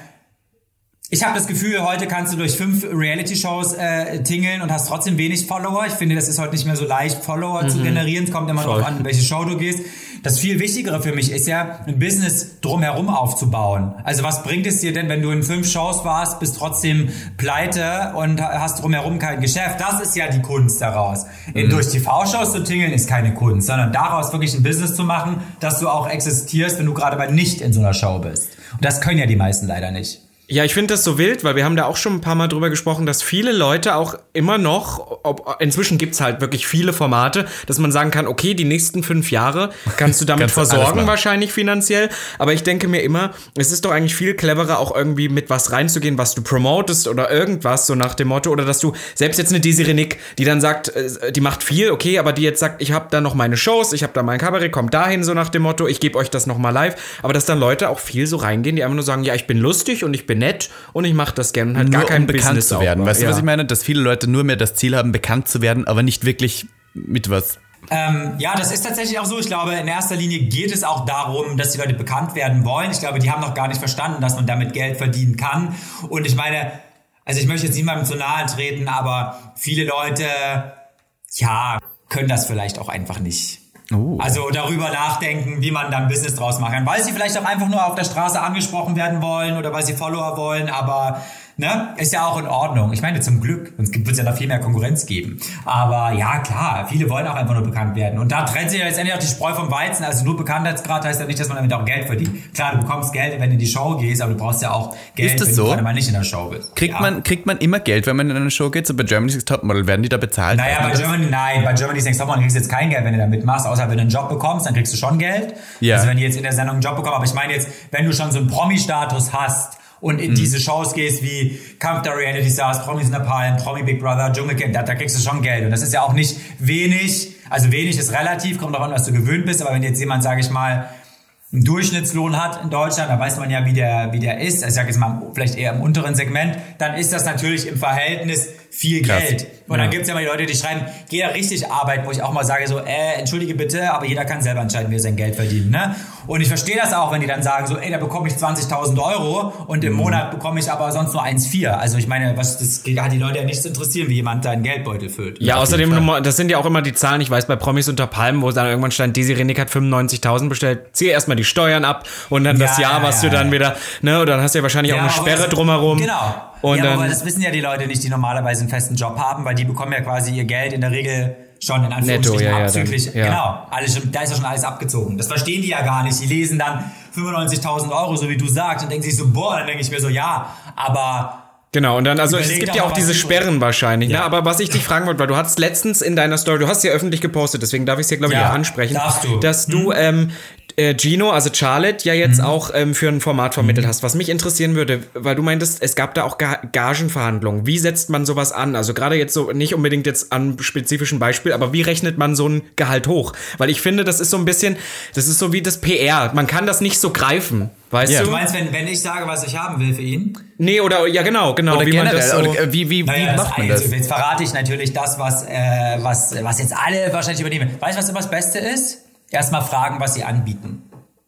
ich habe das Gefühl, heute kannst du durch fünf Reality-Shows äh, tingeln und hast trotzdem wenig Follower. Ich finde, das ist heute nicht mehr so leicht, Follower zu generieren. Es kommt immer darauf an, in welche Show du gehst. Das viel Wichtigere für mich ist ja, ein Business drumherum aufzubauen. Also was bringt es dir denn, wenn du in fünf Shows warst, bist trotzdem pleite und hast drumherum kein Geschäft? Das ist ja die Kunst daraus. In, durch TV-Shows zu tingeln ist keine Kunst, sondern daraus wirklich ein Business zu machen, dass du auch existierst, wenn du gerade mal nicht in so einer Show bist. Und das können ja die meisten leider nicht. Ja, ich finde das so wild, weil wir haben da auch schon ein paar Mal drüber gesprochen, dass viele Leute auch immer noch, ob, inzwischen gibt's halt wirklich viele Formate, dass man sagen kann, okay, die nächsten fünf Jahre kannst du damit Kannst versorgen, wahrscheinlich finanziell. Aber ich denke mir immer, es ist doch eigentlich viel cleverer, auch irgendwie mit was reinzugehen, was du promotest oder irgendwas, so nach dem Motto, oder dass du selbst jetzt eine Desiree Nick, die dann sagt, äh, die macht viel, okay, aber die jetzt sagt, ich habe da noch meine Shows, ich habe da mein Kabarett, kommt dahin, so nach dem Motto, ich gebe euch das nochmal live. Aber dass dann Leute auch viel so reingehen, die einfach nur sagen, ja, ich bin lustig und ich bin nett und ich mache das gerne und halt gar nur kein um bekannt Business zu werden. Weißt du, ja. was ich meine? Dass viele Leute nur mehr das Ziel haben, bekannt zu werden, aber nicht wirklich mit was. Ähm, ja, das ist tatsächlich auch so. Ich glaube, in erster Linie geht es auch darum, dass die Leute bekannt werden wollen. Ich glaube, die haben noch gar nicht verstanden, dass man damit Geld verdienen kann. Und ich meine, also ich möchte jetzt niemandem zu nahe treten, aber viele Leute, ja, können das vielleicht auch einfach nicht. Oh. Also darüber nachdenken, wie man da ein Business draus machen kann. Weil sie vielleicht auch einfach nur auf der Straße angesprochen werden wollen oder weil sie Follower wollen, aber ne, ist ja auch in Ordnung. Ich meine, zum Glück, sonst wird es ja noch viel mehr Konkurrenz geben. Aber ja, klar, viele wollen auch einfach nur bekannt werden. Und da trennt sich ja letztendlich auch die Spreu vom Weizen. Also nur Bekanntheitsgrad heißt ja nicht, dass man damit auch Geld verdient. Klar, du bekommst Geld, wenn du in die Show gehst, aber du brauchst ja auch Geld, wenn so? du gerade mal nicht in der Show bist. Kriegt, ja. man, kriegt man immer Geld, wenn man in eine Show geht? So bei Germany's Next Topmodel, werden die da bezahlt? Naja, bei? Germany, nein, bei Germany's Next Topmodel kriegst du jetzt kein Geld, wenn du da mitmachst, außer wenn du einen Job bekommst, dann kriegst du schon Geld. Ja. Also wenn die jetzt in der Sendung einen Job bekommen, aber ich meine jetzt, wenn du schon so einen Promi-Status hast und in mhm. diese Shows gehst wie Kampf der Reality Stars, Promis in der Palm, Promi Big Brother, Dschungelcamp, da, da kriegst du schon Geld. Und das ist ja auch nicht wenig. Also wenig ist relativ, kommt darauf an, was du gewöhnt bist. Aber wenn jetzt jemand, sage ich mal, einen Durchschnittslohn hat in Deutschland, da weiß man ja, wie der, wie der ist. Ich sage jetzt mal vielleicht eher im unteren Segment, dann ist das natürlich im Verhältnis viel Krass. Geld. Und ja. dann gibt's ja mal die Leute, die schreiben, geh da richtig arbeiten, wo ich auch mal sage so, äh, entschuldige bitte, aber jeder kann selber entscheiden, wie er sein Geld verdient. Ne? Und ich verstehe das auch, wenn die dann sagen so, ey, da bekomme ich 20.000 Euro und im mhm. Monat bekomme ich aber sonst nur 1,4. Also ich meine, was das hat die Leute ja nichts interessieren, wie jemand deinen Geldbeutel füllt. Ja, außerdem, das sind ja auch immer die Zahlen, ich weiß, bei Promis unter Palmen, wo dann irgendwann stand, Desi Renick hat 95.000 bestellt, zieh erstmal die Steuern ab und dann ja, das Jahr, was ja, du dann wieder, ne, und dann hast du ja wahrscheinlich auch eine Sperre drumherum. Genau. Und ja, aber das wissen ja die Leute nicht, die normalerweise einen festen Job haben, weil die bekommen ja quasi ihr Geld in der Regel schon in Anführungsstrichen Netto, ja, abzüglich. Ja, dann, ja. Genau, alles, da ist ja schon alles abgezogen. Das verstehen die ja gar nicht. Die lesen dann 95.000 Euro, so wie du sagst, und denken sich so, boah, dann denke ich mir so, ja, aber Genau, und dann, also es gibt ja auch diese Sperren wahrscheinlich, ne? ja. ne? Aber was ich dich fragen wollte, weil du hattest letztens in deiner Story, du hast ja öffentlich gepostet, deswegen darf ich es hier, glaube ich, ja, ansprechen, darfst du. dass du hm. ähm, äh, Gino, also Charlotte, ja jetzt mhm. auch ähm, für ein Format vermittelt mhm. hast. Was mich interessieren würde, weil du meintest, es gab da auch Ga Gagenverhandlungen. Wie setzt man sowas an? Also gerade jetzt so, nicht unbedingt jetzt an spezifischen Beispiel, aber wie rechnet man so ein Gehalt hoch? Weil ich finde, das ist so ein bisschen, das ist so wie das PR. Man kann das nicht so greifen. Weißt ja. du? Du meinst, wenn, wenn ich sage, was ich haben will für ihn? Nee, oder ja genau, genau. Oder wie generell, man das so, oder, wie, wie, naja, wie macht man das? Jetzt verrate ich natürlich das, was, äh, was, was jetzt alle wahrscheinlich übernehmen. Weißt du, was immer das Beste ist? Erstmal fragen, was sie anbieten.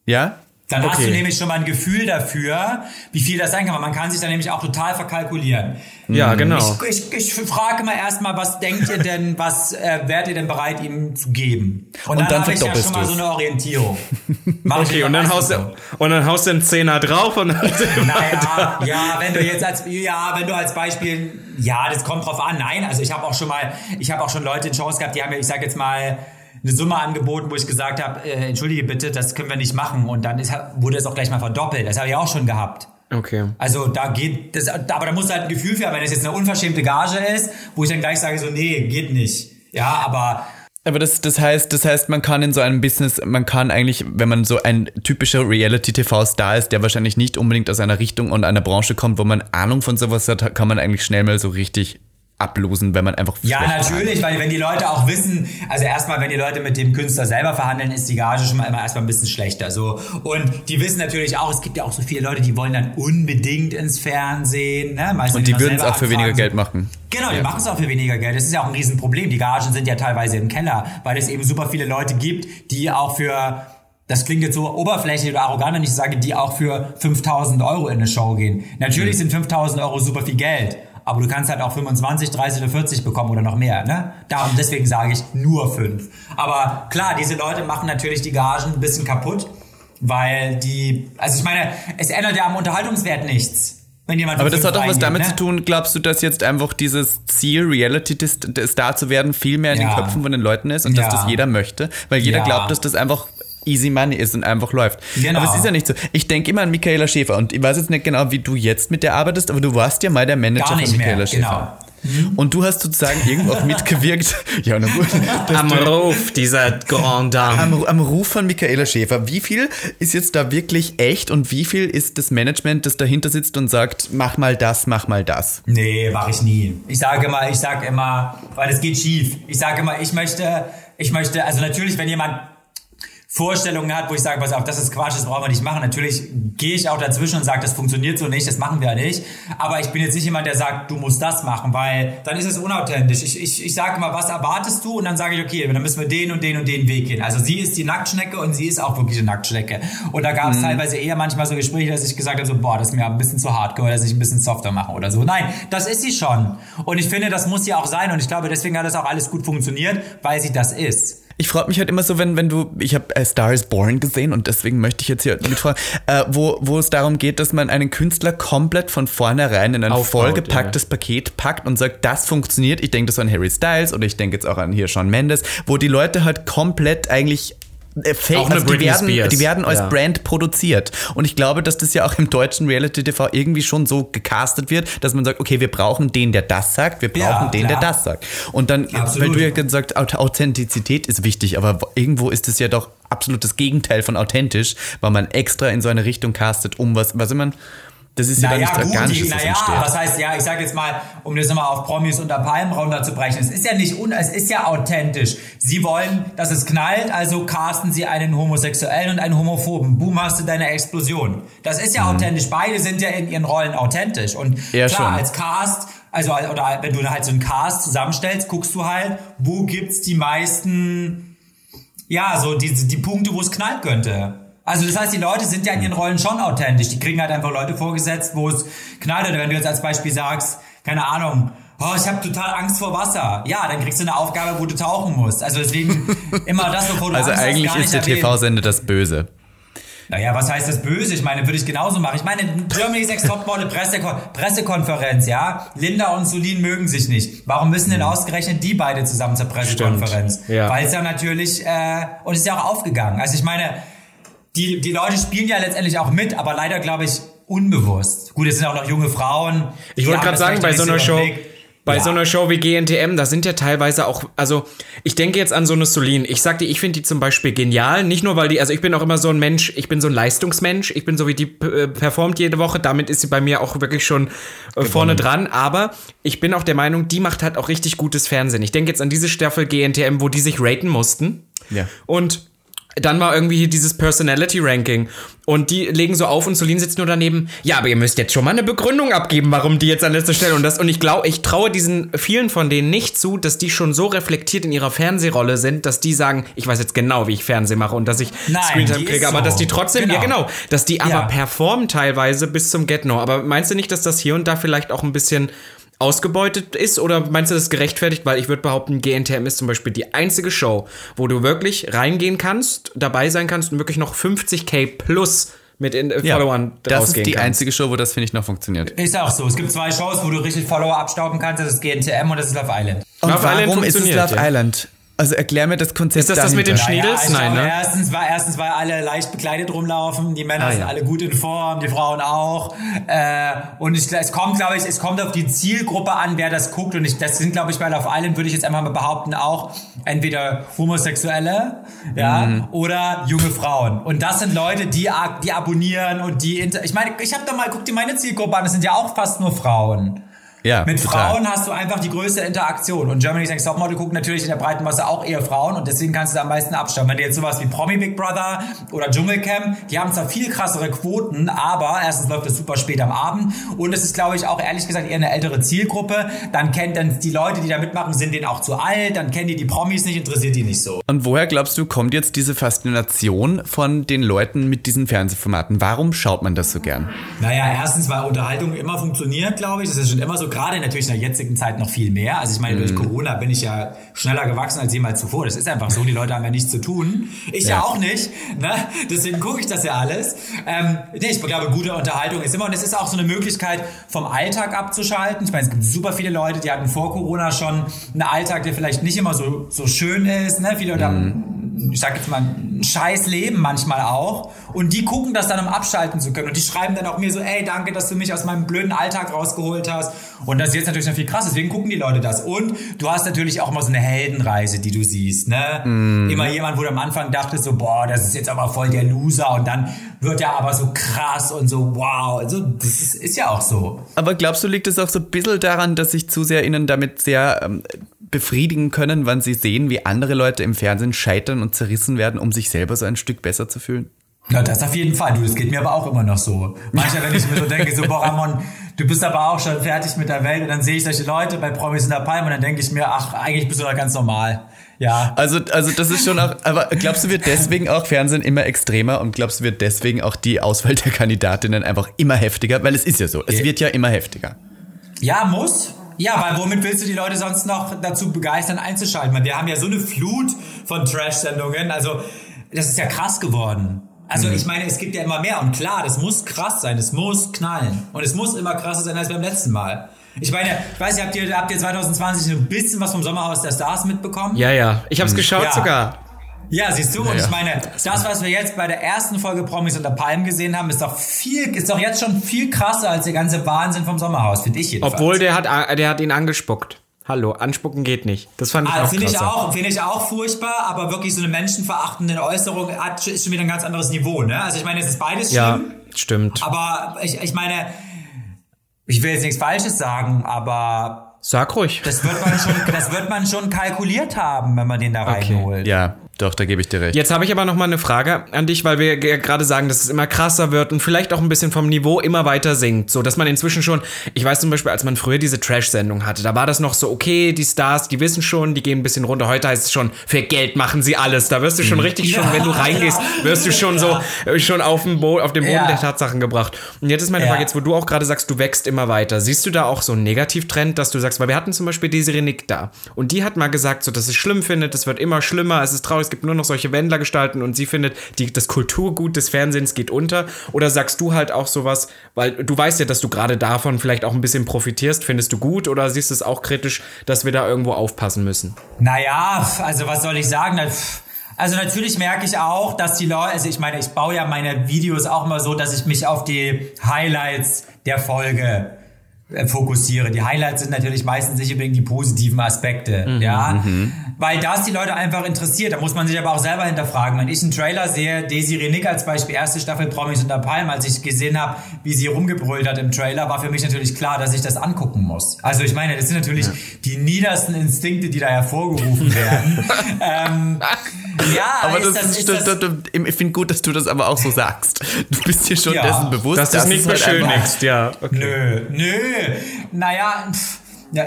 Ja? Dann okay. hast du nämlich schon mal ein Gefühl dafür, wie viel das sein kann. Man kann sich dann nämlich auch total verkalkulieren. Ja, genau. Ich, ich, ich frage mal erstmal, was denkt ihr denn, was äh, wärt ihr denn bereit, ihm zu geben? Und, und dann, dann habe ich ja schon mal so eine Orientierung. okay, und dann, haust du, und dann haust du einen Zehner drauf und dann Naja, ja, wenn du jetzt als, ja, wenn du als Beispiel, ja, das kommt drauf an. Nein, also ich habe auch schon mal, ich habe auch schon Leute in Shows gehabt, die haben ja, ich sag jetzt mal, eine Summe angeboten, wo ich gesagt habe, äh, entschuldige bitte, das können wir nicht machen. Und dann ist, wurde es auch gleich mal verdoppelt. Das habe ich auch schon gehabt. Okay. Also da geht das, aber da muss halt ein Gefühl für, wenn es jetzt eine unverschämte Gage ist, wo ich dann gleich sage so, nee, geht nicht. Ja, aber aber das, das heißt, das heißt, man kann in so einem Business, man kann eigentlich, wenn man so ein typischer Reality-TV-Star ist, der wahrscheinlich nicht unbedingt aus einer Richtung und einer Branche kommt, wo man Ahnung von sowas hat, kann man eigentlich schnell mal so richtig ablosen, wenn man einfach. Ja, natürlich, weil wenn die Leute auch wissen, also erstmal, wenn die Leute mit dem Künstler selber verhandeln, ist die Gage schon mal immer erstmal ein bisschen schlechter. So. Und die wissen natürlich auch, es gibt ja auch so viele Leute, die wollen dann unbedingt ins Fernsehen. Ne? Meistens, Und die würden es auch für weniger Geld machen. Genau, die ja. machen es auch für weniger Geld. Das ist ja auch ein Riesenproblem. Die Gagen sind ja teilweise im Keller, weil es eben super viele Leute gibt, die auch für das klingt jetzt so oberflächlich oder arrogant, wenn ich sage, die auch für 5000 Euro in eine Show gehen. Natürlich mhm. sind 5000 Euro super viel Geld aber du kannst halt auch 25, 30 oder 40 bekommen oder noch mehr. Ne? Darum, deswegen sage ich nur 5. Aber klar, diese Leute machen natürlich die Gagen ein bisschen kaputt, weil die, also ich meine, es ändert ja am Unterhaltungswert nichts. Aber das hat auch was damit ne? zu tun, glaubst du, dass jetzt einfach dieses Ziel, Reality-Star zu werden, viel mehr in ja. den Köpfen von den Leuten ist und ja. dass das jeder möchte? Weil jeder ja. glaubt, dass das einfach easy money ist und einfach läuft. Genau. Aber es ist ja nicht so. Ich denke immer an Michaela Schäfer und ich weiß jetzt nicht genau, wie du jetzt mit der arbeitest, aber du warst ja mal der Manager von Michaela mehr. Schäfer. Genau. Mhm. Und du hast sozusagen irgendwo auch mitgewirkt. ja, na gut. Am Ruf dieser Grand Dame. Am, am, Ruf von Michaela Schäfer. Wie viel ist jetzt da wirklich echt und wie viel ist das Management, das dahinter sitzt und sagt, mach mal das, mach mal das? Nee, mach ich nie. Ich sage immer, ich sage immer, weil es geht schief. Ich sage immer, ich möchte, ich möchte, also natürlich, wenn jemand Vorstellungen hat, wo ich sage, pass auf, das ist Quatsch, das brauchen wir nicht machen. Natürlich gehe ich auch dazwischen und sage, das funktioniert so nicht, das machen wir ja nicht. Aber ich bin jetzt nicht jemand, der sagt, du musst das machen, weil dann ist es unauthentisch. Ich, ich, ich sage immer, was erwartest du? Und dann sage ich, okay, dann müssen wir den und den und den Weg gehen. Also sie ist die Nacktschnecke und sie ist auch wirklich eine Nacktschnecke. Und da gab es mhm. teilweise eher manchmal so Gespräche, dass ich gesagt habe, so, boah, das ist mir ein bisschen zu hardcore, dass ich ein bisschen softer mache oder so. Nein, das ist sie schon. Und ich finde, das muss sie auch sein. Und ich glaube, deswegen hat das auch alles gut funktioniert, weil sie das ist ich freue mich halt immer so, wenn, wenn du, ich habe A Star is Born gesehen und deswegen möchte ich jetzt hier mitfragen, äh, wo, wo es darum geht, dass man einen Künstler komplett von vornherein in ein Aufbaut, vollgepacktes ja. Paket packt und sagt, das funktioniert. Ich denke das an Harry Styles oder ich denke jetzt auch an hier Sean Mendes, wo die Leute halt komplett eigentlich äh, Fake, also die werden, die werden als ja. Brand produziert. Und ich glaube, dass das ja auch im deutschen Reality-TV irgendwie schon so gecastet wird, dass man sagt, okay, wir brauchen den, der das sagt, wir brauchen ja, den, der das sagt. Und dann, Absolut. weil du ja gesagt hast, Authentizität ist wichtig, aber irgendwo ist es ja doch absolut das Gegenteil von authentisch, weil man extra in so eine Richtung castet, um was, was immer Das ist ja dann naja, nichts gut, Organisches, die, naja, entsteht. was heißt, ja, ich sage jetzt mal, um das nochmal auf Promis unter Palmen runterzubrechen, es ist ja nicht, un, es ist ja authentisch. Sie wollen, dass es knallt, also casten sie einen Homosexuellen und einen Homophoben. Boom, hast du deine Explosion. Das ist ja authentisch. Beide sind ja in ihren Rollen authentisch. Und Mhm. Ja, klar, schon. als Cast, also, oder wenn du halt so einen Cast zusammenstellst, guckst du halt, wo gibt's die meisten, ja, so die, die Punkte, wo es knallen könnte. Also das heißt, die Leute sind ja in ihren Rollen schon authentisch. Die kriegen halt einfach Leute vorgesetzt, wo es knallt. Oder wenn du jetzt als Beispiel sagst, keine Ahnung, oh, ich habe total Angst vor Wasser. Ja, dann kriegst du eine Aufgabe, wo du tauchen musst. Also deswegen immer das, wovor du Also Angst hast, eigentlich gar ist der. TV-Sender das Böse. Naja, was heißt das böse? Ich meine, würde ich genauso machen. Ich meine, Germany's Next Topmodel Pressekon Pressekonferenz, ja? Linda und Solin mögen sich nicht. Warum müssen denn ausgerechnet die beide zusammen zur Pressekonferenz? Stimmt, ja. Weil es ja natürlich, äh, und es ist ja auch aufgegangen. Also ich meine, die, die Leute spielen ja letztendlich auch mit, aber leider, glaube ich, unbewusst. Gut, es sind auch noch junge Frauen. Ich wollte gerade sagen, bei so einer Show, Blick. bei Ja. so einer Show wie GNTM, da sind ja teilweise auch, also ich denke jetzt an so eine Solin. Ich sag dir, ich finde die zum Beispiel genial. Nicht nur, weil die, also ich bin auch immer so ein Mensch, ich bin so ein Leistungsmensch. Ich bin so wie die äh, performt jede Woche. Damit ist sie bei mir auch wirklich schon äh, vorne dran. Aber ich bin auch der Meinung, die macht halt auch richtig gutes Fernsehen. Ich denke jetzt an diese Staffel GNTM, wo die sich raten mussten. Ja. Und dann war irgendwie hier dieses Personality Ranking und die legen so auf und Solin sitzt nur daneben. Ja, aber ihr müsst jetzt schon mal eine Begründung abgeben, warum die jetzt an letzter Stelle und das und ich glaube, ich traue diesen vielen von denen nicht zu, dass die schon so reflektiert in ihrer Fernsehrolle sind, dass die sagen, ich weiß jetzt genau, wie ich Fernsehen mache und dass ich Nein, Screentime kriege, aber so. dass die trotzdem, ja Genau. genau, dass die aber Ja. performen teilweise bis zum Get No. Aber meinst du nicht, dass das hier und da vielleicht auch ein bisschen ausgebeutet ist oder meinst du das gerechtfertigt? Weil ich würde behaupten, GNTM ist zum Beispiel die einzige Show, wo du wirklich reingehen kannst, dabei sein kannst und wirklich noch 50k plus mit in, äh, Followern das ist die kannst. einzige Show, wo das, finde ich, noch funktioniert. Ist auch so. Es gibt zwei Shows, wo du richtig Follower abstauben kannst. Das ist GNTM und das ist Love Island. Und Love Island warum ist es funktioniert, Love ja. Island? Also erklär mir das Konzept Ist das das mit dahinter. den Schniedels? ich Nein, ne? Erstens, weil, erstens, weil alle leicht bekleidet rumlaufen, die Männer Ah, sind ja. alle gut in Form, die Frauen auch. Äh, und ich, es kommt, glaube ich, es kommt auf die Zielgruppe an, wer das guckt. Und ich, das sind, glaube ich, bei Love Island, würde ich jetzt einmal mal behaupten, auch entweder Homosexuelle, ja, Mhm. oder junge Frauen. Und das sind Leute, die, ab- die abonnieren und die, inter ich meine, ich habe da mal, guck dir meine Zielgruppe an, das sind ja auch fast nur Frauen. Ja, Mit total. Frauen hast du einfach die größte Interaktion. Und Germany's Next Topmodel gucken natürlich in der breiten Masse auch eher Frauen und deswegen kannst du da am meisten abstammen. Wenn du jetzt sowas wie Promi Big Brother oder Dschungelcamp, die haben zwar viel krassere Quoten, aber erstens läuft das super spät am Abend und es ist, glaube ich, auch ehrlich gesagt eher eine ältere Zielgruppe. Dann kennt dann die Leute, die da mitmachen, sind denen auch zu alt, dann kennen die die Promis nicht, interessiert die nicht so. Und woher glaubst du, kommt jetzt diese Faszination von den Leuten mit diesen Fernsehformaten? Warum schaut man das so gern? Naja, erstens, weil Unterhaltung immer funktioniert, glaube ich. Das ist schon immer so, gerade natürlich in der jetzigen Zeit noch viel mehr. Also ich meine, durch Corona bin ich ja schneller gewachsen als jemals zuvor. Das ist einfach so, die Leute haben ja nichts zu tun. Ich ja, Ja. auch nicht. Ne? Deswegen gucke ich das ja alles. Ähm, nee, ich glaube, gute Unterhaltung ist immer, und es ist auch so eine Möglichkeit, vom Alltag abzuschalten. Ich meine, es gibt super viele Leute, die hatten vor Corona schon einen Alltag, der vielleicht nicht immer so, so schön ist. Ne? Viele Leute haben, ich sag jetzt mal, ein scheiß Leben manchmal auch. Und die gucken das dann, um abschalten zu können. Und die schreiben dann auch mir so, ey, danke, dass du mich aus meinem blöden Alltag rausgeholt hast. Und das ist jetzt natürlich noch viel krass, deswegen gucken die Leute das. Und du hast natürlich auch immer so eine Heldenreise, die du siehst, ne? Immer jemand, wo du am Anfang dachtest so, boah, das ist jetzt aber voll der Loser. Und dann wird er aber so krass und so, wow. Also, das ist, ist ja auch so. Aber glaubst du, liegt es auch so ein bisschen daran, dass sich ZuseherInnen damit sehr ähm, befriedigen können, wenn sie sehen, wie andere Leute im Fernsehen scheitern und zerrissen werden, um sich selber so ein Stück besser zu fühlen? Ja, das auf jeden Fall. Du, das geht mir aber auch immer noch so. Manchmal, wenn ich mir so denke, so, boah, Ramon, du bist aber auch schon fertig mit der Welt und dann sehe ich solche Leute bei Promis in der Palme und dann denke ich mir, ach, eigentlich bist du doch ganz normal. Ja. Also, also das ist schon auch, aber glaubst du, wird deswegen auch Fernsehen immer extremer und glaubst du, wird deswegen auch die Auswahl der Kandidatinnen einfach immer heftiger? Weil es ist ja so, es wird ja immer heftiger. Ja, muss. Ja, weil womit willst du die Leute sonst noch dazu begeistern, einzuschalten? Weil wir haben ja so eine Flut von Trash-Sendungen. Also, das ist ja krass geworden. Also, ich meine, es gibt ja immer mehr. Und klar, das muss krass sein. Es muss knallen. Und es muss immer krasser sein als beim letzten Mal. Ich meine, ich weiß nicht, habt ihr, habt ihr 2020 ein bisschen was vom Sommerhaus der Stars mitbekommen? Ja, ja. Ich hab's geschaut Ja. sogar. Ja, siehst du, und ja. ich meine, das, was wir jetzt bei der ersten Folge Promis unter Palmen gesehen haben, ist doch viel, ist doch jetzt schon viel krasser als der ganze Wahnsinn vom Sommerhaus, finde ich jedenfalls. Obwohl der hat, der hat ihn angespuckt. Hallo, anspucken geht nicht. Das fand ich Ah, noch finde ich auch, finde ich auch furchtbar, aber wirklich so eine menschenverachtende Äußerung hat, ist schon wieder ein ganz anderes Niveau, ne? Also ich meine, es ist beides Ja, schlimm, stimmt. aber ich, ich meine, ich will jetzt nichts Falsches sagen, aber Sag ruhig. das wird man schon, das wird man schon kalkuliert haben, wenn man den da reinholt. Ja, doch, da gebe ich dir recht. Jetzt habe ich aber noch mal eine Frage an dich, weil wir ja gerade sagen, dass es immer krasser wird und vielleicht auch ein bisschen vom Niveau immer weiter sinkt. So, dass man inzwischen schon, ich weiß zum Beispiel, als man früher diese Trash-Sendung hatte, da war das noch so, okay, die Stars, die wissen schon, die gehen ein bisschen runter. Heute heißt es schon, für Geld machen sie alles. Da wirst du schon richtig schon, wenn du reingehst, wirst du schon so, äh, schon auf dem, Bo auf den Boden Ja. der Tatsachen gebracht. Und jetzt ist meine Ja. Frage, jetzt wo du auch gerade sagst, du wächst immer weiter. Siehst du da auch so einen Negativtrend, dass du sagst, weil wir hatten zum Beispiel Desiree Nick da und die hat mal gesagt, so, dass sie es schlimm findet, es wird immer schlimmer, es ist traurig, es gibt nur noch solche Wendlergestalten und sie findet, die, das Kulturgut des Fernsehens geht unter. Oder sagst du halt auch sowas, weil du weißt ja, dass du gerade davon vielleicht auch ein bisschen profitierst, findest du gut oder siehst du es auch kritisch, dass wir da irgendwo aufpassen müssen? Naja, also was soll ich sagen? Also natürlich merke ich auch, dass die Leute, also ich meine, ich baue ja meine Videos auch mal so, dass ich mich auf die Highlights der Folge fokussiere. Die Highlights sind natürlich meistens nicht unbedingt die positiven Aspekte, ja, weil das die Leute einfach interessiert. Da muss man sich aber auch selber hinterfragen. Wenn ich einen Trailer sehe, Desiree Nick als Beispiel, erste Staffel Promis unter Palmen, als ich gesehen habe, wie sie rumgebrüllt hat im Trailer, war für mich natürlich klar, dass ich das angucken muss. Also ich meine, das sind natürlich die niedersten Instinkte, die da hervorgerufen werden. ähm, ja, aber ist das, das, ist, ist das, das, das, ich finde gut, dass du das aber auch so sagst. Du bist dir schon Ja. dessen bewusst, Dass du es dass nicht halt beschönigst, ja. Okay. Nö, nö. Naja, pff, ja,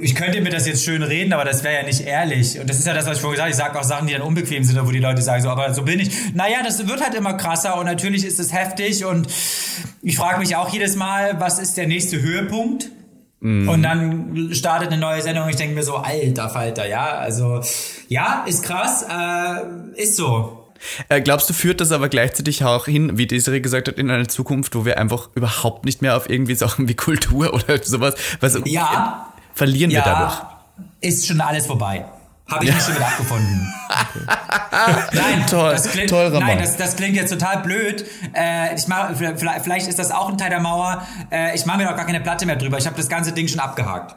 ich könnte mir das jetzt schön reden, aber das wäre ja nicht ehrlich. Und das ist ja das, was ich vorhin gesagt habe. Ich sage auch Sachen, die dann unbequem sind, wo die Leute sagen, so, aber so bin ich. Naja, das wird halt immer krasser und natürlich ist es heftig und ich frage mich auch jedes Mal, was ist der nächste Höhepunkt? Und dann startet eine neue Sendung und ich denke mir so, alter Falter, ja, also, ja, ist krass, äh, ist so. Äh, glaubst du, führt das aber gleichzeitig auch hin, wie Desiree gesagt hat, in eine Zukunft, wo wir einfach überhaupt nicht mehr auf irgendwie Sachen wie Kultur oder sowas, was Ja. äh, verlieren wir dadurch? Ja, ist schon alles vorbei. Habe ich mich schon wieder abgefunden. nein, Toll, das klingt, Ramon. nein das, das klingt jetzt total blöd. Äh, ich mach, vielleicht, vielleicht ist das auch ein Teil der Mauer. Äh, ich mache mir doch gar keine Platte mehr drüber. Ich habe das ganze Ding schon abgehakt.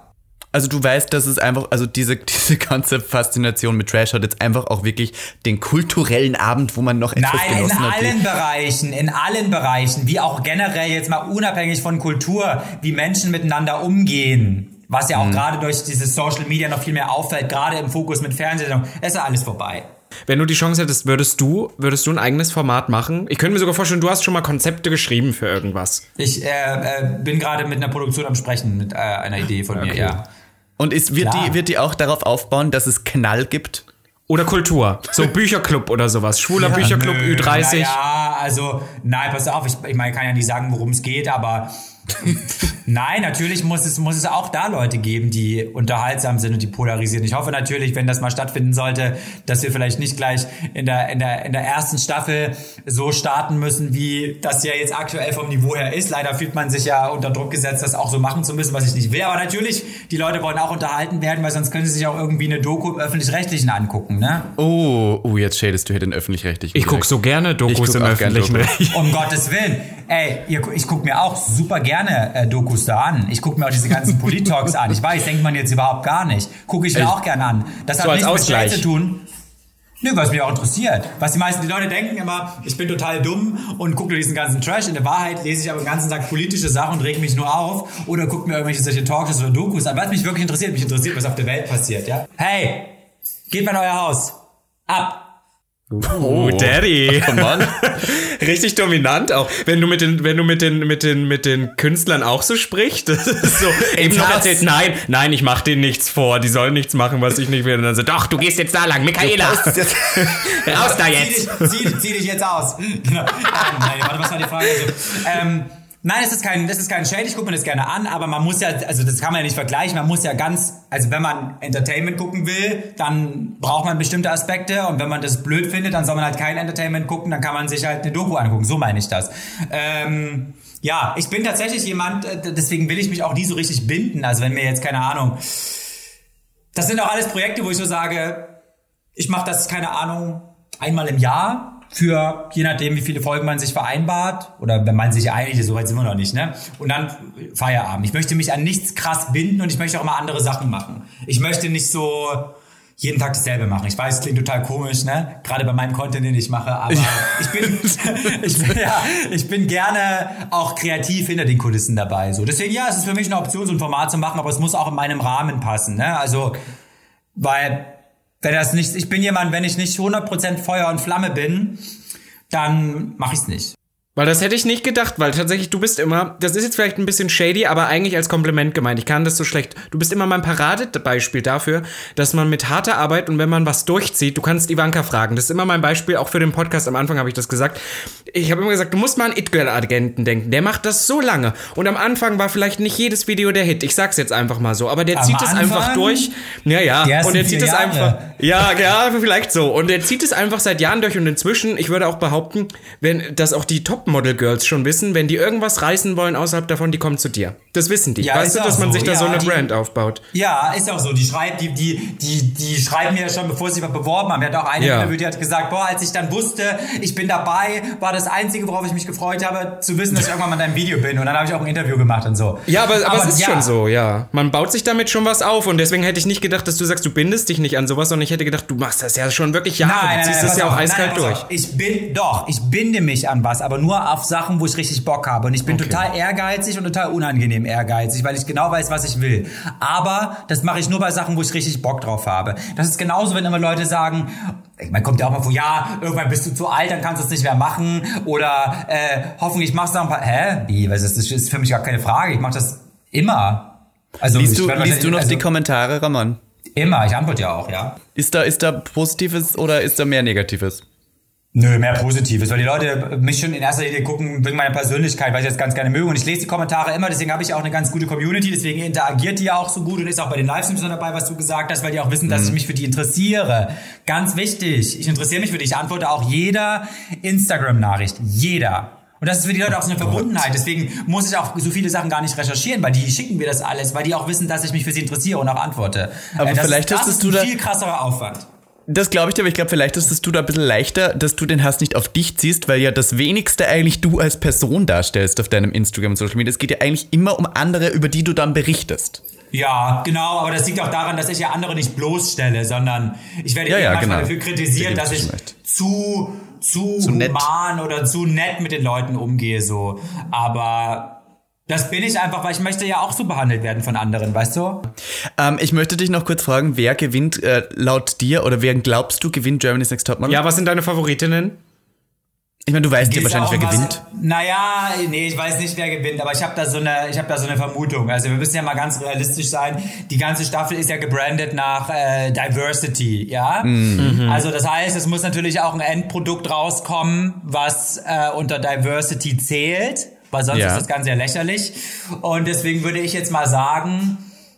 Also du weißt, dass es einfach, also diese, diese ganze Faszination mit Trash hat jetzt einfach auch wirklich den kulturellen Abend, wo man noch etwas Nein, in genossen hat. die- allen Bereichen, in allen Bereichen, wie auch generell jetzt mal unabhängig von Kultur, wie Menschen miteinander umgehen. Was ja auch gerade durch dieses Social Media noch viel mehr auffällt, gerade im Fokus mit Fernsehsendungen. Es ist alles vorbei. Wenn du die Chance hättest, würdest du, würdest du ein eigenes Format machen? Ich könnte mir sogar vorstellen, du hast schon mal Konzepte geschrieben für irgendwas. Ich äh, äh, bin gerade mit einer Produktion am Sprechen, mit äh, einer Idee von mir, ja. Und ist, wird, Klar. die, wird die auch darauf aufbauen, dass es Knall gibt? Oder Kultur. So Bücherclub oder sowas. Schwuler Bücherclub Nö, Ü30. Ja, also, nein, pass auf, ich, ich meine, ich kann ja nicht sagen, worum es geht, aber nein, natürlich muss es, muss es auch da Leute geben, die unterhaltsam sind und die polarisieren. Ich hoffe natürlich, wenn das mal stattfinden sollte, dass wir vielleicht nicht gleich in der, in der, in der ersten Staffel so starten müssen, wie das ja jetzt aktuell vom Niveau her ist. Leider fühlt man sich ja unter Druck gesetzt, das auch so machen zu müssen, was ich nicht will. Aber natürlich, die Leute wollen auch unterhalten werden, weil sonst können sie sich auch irgendwie eine Doku im Öffentlich-Rechtlichen angucken, ne? Oh, oh, jetzt shadest du hier den öffentlich-rechtlichen. Ich guck so gerne Ich Dokus guck im öffentlichen. Recht. Um Gottes Willen. Ey, ich gucke mir auch super gerne äh, Dokus da an. Ich gucke mir auch diese ganzen Polit-Talks an. Ich weiß, denkt man jetzt überhaupt gar nicht. Gucke ich mir auch gerne an. Das hat So als nichts mit Ausgleich. Shade zu tun. Nö, was mich auch interessiert. Was die meisten die Leute denken immer, ich bin total dumm und gucke diesen ganzen Trash. In der Wahrheit lese ich aber den ganzen Tag politische Sachen und reg mich nur auf oder gucke mir irgendwelche solche Talkshows oder Dokus an. Was mich wirklich interessiert, mich interessiert, was auf der Welt passiert, ja? Hey, geht mal in euer Haus. Ab. Oh, Daddy. Come on. Richtig dominant auch. Wenn du mit den, wenn du mit den, mit den, mit den Künstlern auch so sprichst, das ist so, eben noch erzählt, nein, nein, ich mach denen nichts vor, die sollen nichts machen, was ich nicht will. Und dann so, doch, du gehst jetzt da lang, Michaela. Raus da Zieh jetzt. dich, zieh, zieh dich jetzt aus. Genau. Ähm, nein, warte, was war die Frage? Also, ähm, nein, das ist kein, das ist kein Shade. Ich gucke mir das gerne an, aber man muss ja, also das kann man ja nicht vergleichen. Man muss ja ganz, also wenn man Entertainment gucken will, dann braucht man bestimmte Aspekte und wenn man das blöd findet, dann soll man halt kein Entertainment gucken, dann kann man sich halt eine Doku angucken. So meine ich das. Ähm, ja, ich bin tatsächlich jemand, äh, deswegen will ich mich auch nie so richtig binden. Also wenn mir jetzt keine Ahnung, das sind auch alles Projekte, wo ich so sage, ich mache das, keine Ahnung, einmal im Jahr für, je nachdem, wie viele Folgen man sich vereinbart oder wenn man sich einigt, so weit sind wir noch nicht, ne? Und dann Feierabend. Ich möchte mich an nichts krass binden und ich möchte auch mal andere Sachen machen. Ich möchte nicht so, jeden Tag dasselbe machen. Ich weiß, es klingt total komisch, ne? Gerade bei meinem Content, den ich mache, aber ich bin, ich bin, ja, ich bin gerne auch kreativ hinter den Kulissen dabei. So. Deswegen, ja, es ist für mich eine Option, so ein Format zu machen, aber es muss auch in meinem Rahmen passen, ne? Also, weil, wenn das nicht, ich bin jemand, wenn ich nicht 100% Feuer und Flamme bin, dann mache ich es nicht. Weil das hätte ich nicht gedacht, weil tatsächlich du bist immer, das ist jetzt vielleicht ein bisschen shady, aber eigentlich als Kompliment gemeint. Ich kann das so schlecht. Du bist immer mein Paradebeispiel dafür, dass man mit harter Arbeit und wenn man was durchzieht, du kannst Ivanka fragen. Das ist immer mein Beispiel, auch für den Podcast. Am Anfang habe ich das gesagt. Ich habe immer gesagt, du musst mal an It-Girl-Agenten denken. Der macht das so lange. Und am Anfang war vielleicht nicht jedes Video der Hit. Ich sag's jetzt einfach mal so. Aber der Am zieht es einfach durch. Ja, ja. Und der zieht es einfach. Ja, ja, vielleicht so. Und er zieht es einfach seit Jahren durch und inzwischen, ich würde auch behaupten, wenn das auch die Topmodel-Girls schon wissen, wenn die irgendwas reißen wollen außerhalb davon, die kommen zu dir. Das wissen die. Ja, weißt du, dass man so. sich da so Ja, eine die- Brand aufbaut? Ja, ist auch so. Die schreibt, die, die, die, die schreiben mir ja schon, bevor sie mal beworben haben. Wir hatten auch eine Ja. Interview, die hat gesagt, boah, als ich dann wusste, ich bin dabei, war das Einzige, worauf ich mich gefreut habe, zu wissen, dass ich irgendwann mal in deinem Video bin. Und dann habe ich auch ein Interview gemacht und so. Ja, aber, aber, es ist schon so, ja. Man baut sich damit schon was auf und deswegen hätte ich nicht gedacht, dass du sagst, du bindest dich nicht an sowas, sondern ich hätte gedacht, du machst das ja schon wirklich Jahre. Nein, du nein, ziehst nein, das ja auch eiskalt durch. auf. Ich bin, doch, ich binde mich an was, aber nur auf Sachen, wo ich richtig Bock habe. Und ich bin total ehrgeizig und total unangenehm ehrgeizig, weil ich genau weiß, was ich will. Aber das mache ich nur bei Sachen, wo ich richtig Bock drauf habe. Das ist genauso, wenn immer Leute sagen, meine, kommt ja auch mal vor, ja, irgendwann bist du zu alt, dann kannst du es nicht mehr machen. Oder äh, hoffentlich machst du noch ein paar. Hä? Wie? Was ist, das ist für mich gar keine Frage. Ich mache das immer. Also, Liest du, liest du noch also, die Kommentare, Ramon? Immer, ich antworte ja auch, ja. Ist da, ist da Positives oder ist da mehr Negatives? Nö, mehr Positives, weil die Leute mich schon in erster Linie gucken wegen meiner Persönlichkeit, weil ich das ganz gerne möge. Und ich lese die Kommentare immer, deswegen habe ich auch eine ganz gute Community, deswegen interagiert die ja auch so gut und ist auch bei den Livestreams dabei, was du gesagt hast, weil die auch wissen, dass ich mich für die interessiere. Ganz wichtig, ich interessiere mich für die. Ich antworte auch jeder Instagram-Nachricht. Jeder. Und das ist für die Leute auch so eine Verbundenheit. Deswegen muss ich auch so viele Sachen gar nicht recherchieren, weil die schicken mir das alles, weil die auch wissen, dass ich mich für sie interessiere und auch antworte. Aber Äh, das, vielleicht das hast ist du ein da- viel krasserer Aufwand. Das glaube ich dir, aber ich glaube, vielleicht ist es du da ein bisschen leichter, dass du den Hass nicht auf dich ziehst, weil ja das wenigste eigentlich du als Person darstellst auf deinem Instagram und Social Media. Es geht ja eigentlich immer um andere, über die du dann berichtest. Ja, genau, aber das liegt auch daran, dass ich ja andere nicht bloßstelle, sondern ich werde Ja, ja, manchmal genau. dafür kritisiert, Da dass ich recht. zu, zu, Zu nett. human oder zu nett mit den Leuten umgehe, so. Aber das bin ich einfach, weil ich möchte ja auch so behandelt werden von anderen, weißt du? Ähm, ich möchte dich noch kurz fragen, wer gewinnt äh, laut dir oder wer glaubst du gewinnt Germany's Next Topmodel? Ja, was sind deine Favoritinnen? Ich meine, du weißt ja wahrscheinlich, wer was- gewinnt. Naja, nee, ich weiß nicht, wer gewinnt, aber ich habe da so eine, ich habe da so eine Vermutung. Also wir müssen ja mal ganz realistisch sein. Die ganze Staffel ist ja gebrandet nach äh, Diversity, ja. Mhm. Also das heißt, es muss natürlich auch ein Endprodukt rauskommen, was äh, unter Diversity zählt, weil sonst Ja. ist das Ganze ja lächerlich. Und deswegen würde ich jetzt mal sagen,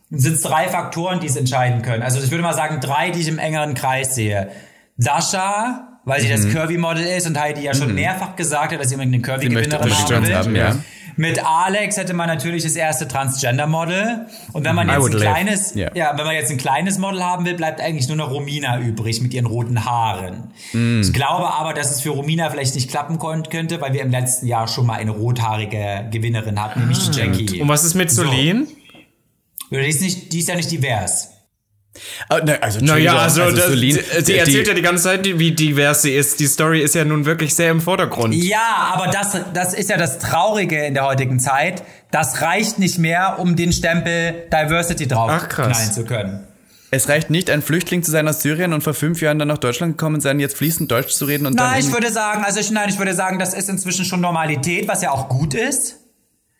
sind es drei Faktoren, die es entscheiden können. Also ich würde mal sagen, drei, die ich im engeren Kreis sehe. Sascha, weil sie Mhm. das Curvy-Model ist und Heidi ja schon mehrfach gesagt hat, dass sie unbedingt eine Curvy-Gewinnerin haben will. haben, ja. Mit Alex hätte man natürlich das erste Transgender-Model. Und wenn man I jetzt ein kleines, Ja. ja, wenn man jetzt ein kleines Model haben will, bleibt eigentlich nur noch Romina übrig mit ihren roten Haaren. Mm. Ich glaube aber, dass es für Romina vielleicht nicht klappen könnte, weil wir im letzten Jahr schon mal eine rothaarige Gewinnerin hatten, nämlich die Jackie. Und was ist mit Solin? Die ist, nicht, die ist ja nicht divers. Ah, ne, also, Naja, Entschuldigung, also, das, Celine, sie, sie erzählt ja die ganze Zeit, wie divers sie ist. Die Story ist ja nun wirklich sehr im Vordergrund. Ja, aber das, das ist ja das Traurige in der heutigen Zeit. Das reicht nicht mehr, um den Stempel Diversity drauf Ach, krass. knallen zu können. Es reicht nicht, ein Flüchtling zu sein aus Syrien und vor fünf Jahren dann nach Deutschland gekommen sein, jetzt fließend Deutsch zu reden und dann. Nein, ich würde sagen, also ich, nein, ich würde sagen, das ist inzwischen schon Normalität, was ja auch gut ist.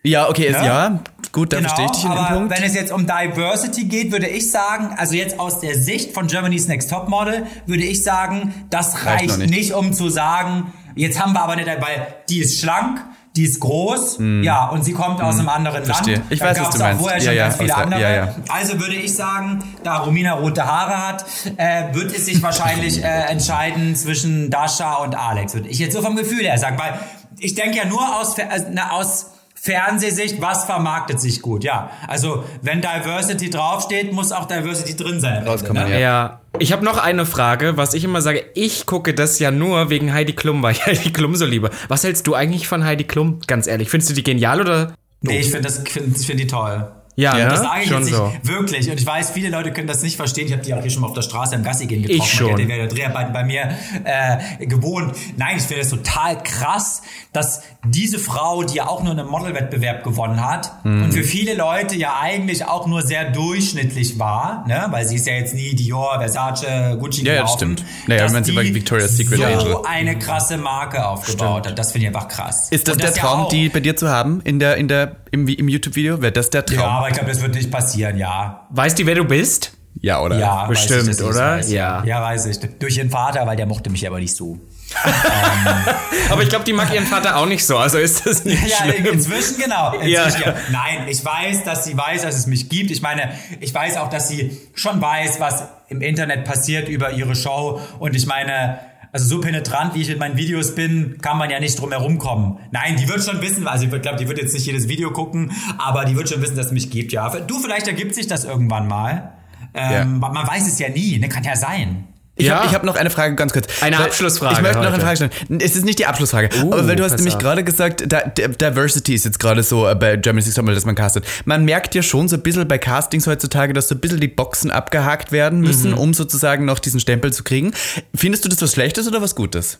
Ja, okay, Ja? ja, gut, da verstehe ich dich in dem Genau, aber Punkt. wenn es jetzt um Diversity geht, würde ich sagen, also jetzt aus der Sicht von Germany's Next Top Model, würde ich sagen, das Reicht reicht, nicht. nicht. um zu sagen, jetzt haben wir aber nicht, weil die ist schlank, die ist groß, ja, und sie kommt aus einem anderen. Verstehe. Land. Ich Da weiß, was du auch meinst. vorher Ja, schon ja, ganz viele aus- andere. ja, ja. Also würde ich sagen, da Romina rote Haare hat, äh, wird es sich wahrscheinlich äh, entscheiden zwischen Dasha und Alex. Würde ich jetzt so vom Gefühl her sagen, weil ich denke ja nur aus, äh, na, aus Fernsehsicht, was vermarktet sich gut, ja. Also wenn Diversity draufsteht, muss auch Diversity drin sein. Rauskommen, ne? ja. Ja, ich habe noch eine Frage, was ich immer sage. Ich gucke das ja nur wegen Heidi Klum, weil ich Heidi Klum so liebe. Was hältst du eigentlich von Heidi Klum? Ganz ehrlich, findest du die genial oder? Nee, ich finde finde ich find die toll. Ja, Ja, ne? Das sage ich schon jetzt nicht so. wirklich. Und ich weiß, viele Leute können das nicht verstehen. Ich habe die auch hier schon mal auf der Straße im Gassi gehen getroffen. Ich schon. Der, der Dreharbeiten bei mir äh, gewohnt. Nein, ich finde es total krass, dass diese Frau, die ja auch nur einen Modelwettbewerb gewonnen hat Mhm. und für viele Leute ja eigentlich auch nur sehr durchschnittlich war, ne? weil sie ist ja jetzt nie Dior, Versace, Gucci Ja, ja, das gelaufen, stimmt. Naja, meine, sie die Victoria's Secret so Angel. eine krasse Marke aufgebaut hat. Das finde ich einfach krass. Ist das Und der ja Traum, auch- die bei dir zu haben in der, in der, im, im YouTube-Video? Wäre das der Traum? Ja, aber ich glaube, das wird nicht passieren, ja. Weißt die, wer du bist? Ja, oder? Ja, bestimmt, weiß ich, oder? Weiß. Ja. Ja, weiß ich. Durch ihren Vater, weil der mochte mich aber nicht so. Aber ich glaube, die mag ihren Vater auch nicht so, also ist das nicht Ja, schlimm. inzwischen genau. Inzwischen, Ja. ja. Nein, ich weiß, dass sie weiß, dass es mich gibt. Ich meine, ich weiß auch, dass sie schon weiß, was im Internet passiert über ihre Show. Und ich meine, also so penetrant, wie ich in meinen Videos bin, kann man ja nicht drum herum kommen. Nein, die wird schon wissen, also ich glaube, die wird jetzt nicht jedes Video gucken, aber die wird schon wissen, dass es mich gibt, ja. Du, vielleicht ergibt sich das irgendwann mal. Ähm, Man weiß es ja nie, ne? Kann ja sein. Ich Ja. habe hab noch eine Frage ganz kurz. Eine Weil Abschlussfrage Ich möchte noch eine. Frage stellen. Es ist nicht die Abschlussfrage, Uh, aber weil du hast nämlich gerade gesagt, da, Di- Diversity ist jetzt gerade so äh, bei Germany's Next Topmodel, dass man castet. Man merkt ja schon so ein bisschen bei Castings heutzutage, dass so ein bisschen die Boxen abgehakt werden müssen, Mhm. um sozusagen noch diesen Stempel zu kriegen. Findest du das was Schlechtes oder was Gutes?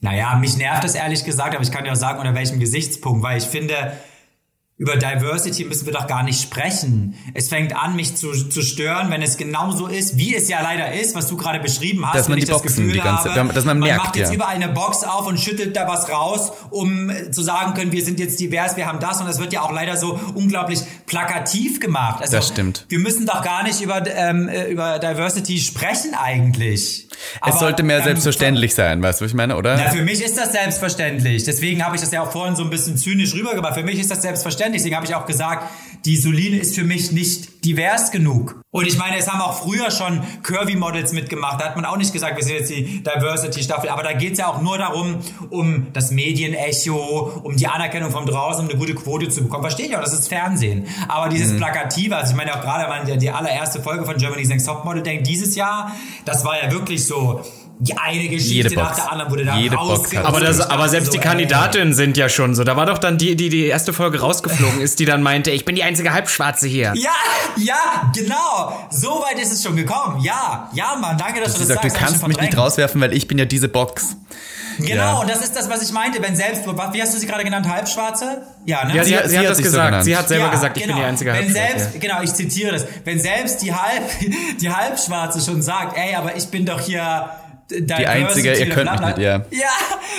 Naja, mich nervt das ehrlich gesagt, aber ich kann dir auch sagen, unter welchem Gesichtspunkt, weil ich finde, über Diversity müssen wir doch gar nicht sprechen. Es fängt an, mich zu, zu stören, wenn es genauso ist, wie es ja leider ist, was du gerade beschrieben hast. Dass man die Boxen Gefühl die ganze- habe, dass man merkt, macht jetzt ja. überall eine Box auf und schüttelt da was raus, um äh, zu sagen können, wir sind jetzt divers, wir haben das und das wird ja auch leider so unglaublich plakativ gemacht. Also, Das stimmt. Wir müssen doch gar nicht über, ähm, äh, über Diversity sprechen eigentlich. es Aber, sollte mehr ähm, selbstverständlich sein, weißt du, was ich meine, oder? na, für mich ist das selbstverständlich. Deswegen habe ich das ja auch vorhin so ein bisschen zynisch rübergebracht. Für mich ist das selbstverständlich. Deswegen habe ich auch gesagt, die Soline ist für mich nicht divers genug. Und ich meine, es haben auch früher schon Curvy-Models mitgemacht. Da hat man auch nicht gesagt, wir sind jetzt die Diversity-Staffel. Aber da geht es ja auch nur darum, um das Medienecho, um die Anerkennung von draußen, um eine gute Quote zu bekommen. Verstehe ich auch, das ist Fernsehen. Aber dieses Mhm. Plakative, also ich meine auch gerade, wenn man die, die allererste Folge von Germany's Next Topmodel denkt, dieses Jahr, das war ja wirklich so, die eine Geschichte Jede nach Box. der anderen wurde da Jede Aber, das, aber selbst so, die ey. Kandidatinnen sind ja schon so. Da war doch dann die, die die erste Folge rausgeflogen ist, die dann meinte, ich bin die einzige Halbschwarze hier. Ja, ja, genau. So weit ist es schon gekommen. Ja, ja, Mann, danke, dass Sie du das sagt, du sagst. ich kannst mich nicht rauswerfen, weil ich bin ja diese Box. Genau, Ja. und das ist das, was ich meinte. Wenn selbst, wie hast du sie gerade genannt, Halbschwarze? Ja, ne? Ja, sie, Sie- hat, sie sie hat hat das sich so gesagt. genannt. sie hat selber Ja, gesagt, ich bin die genau. einzige Wenn Halbschwarze. selbst, genau, ich zitiere das. Wenn selbst die Halb, die Halbschwarze schon sagt, ey, aber ich bin doch hier die Einzige, ihr könnt mich nicht, ja. Ja,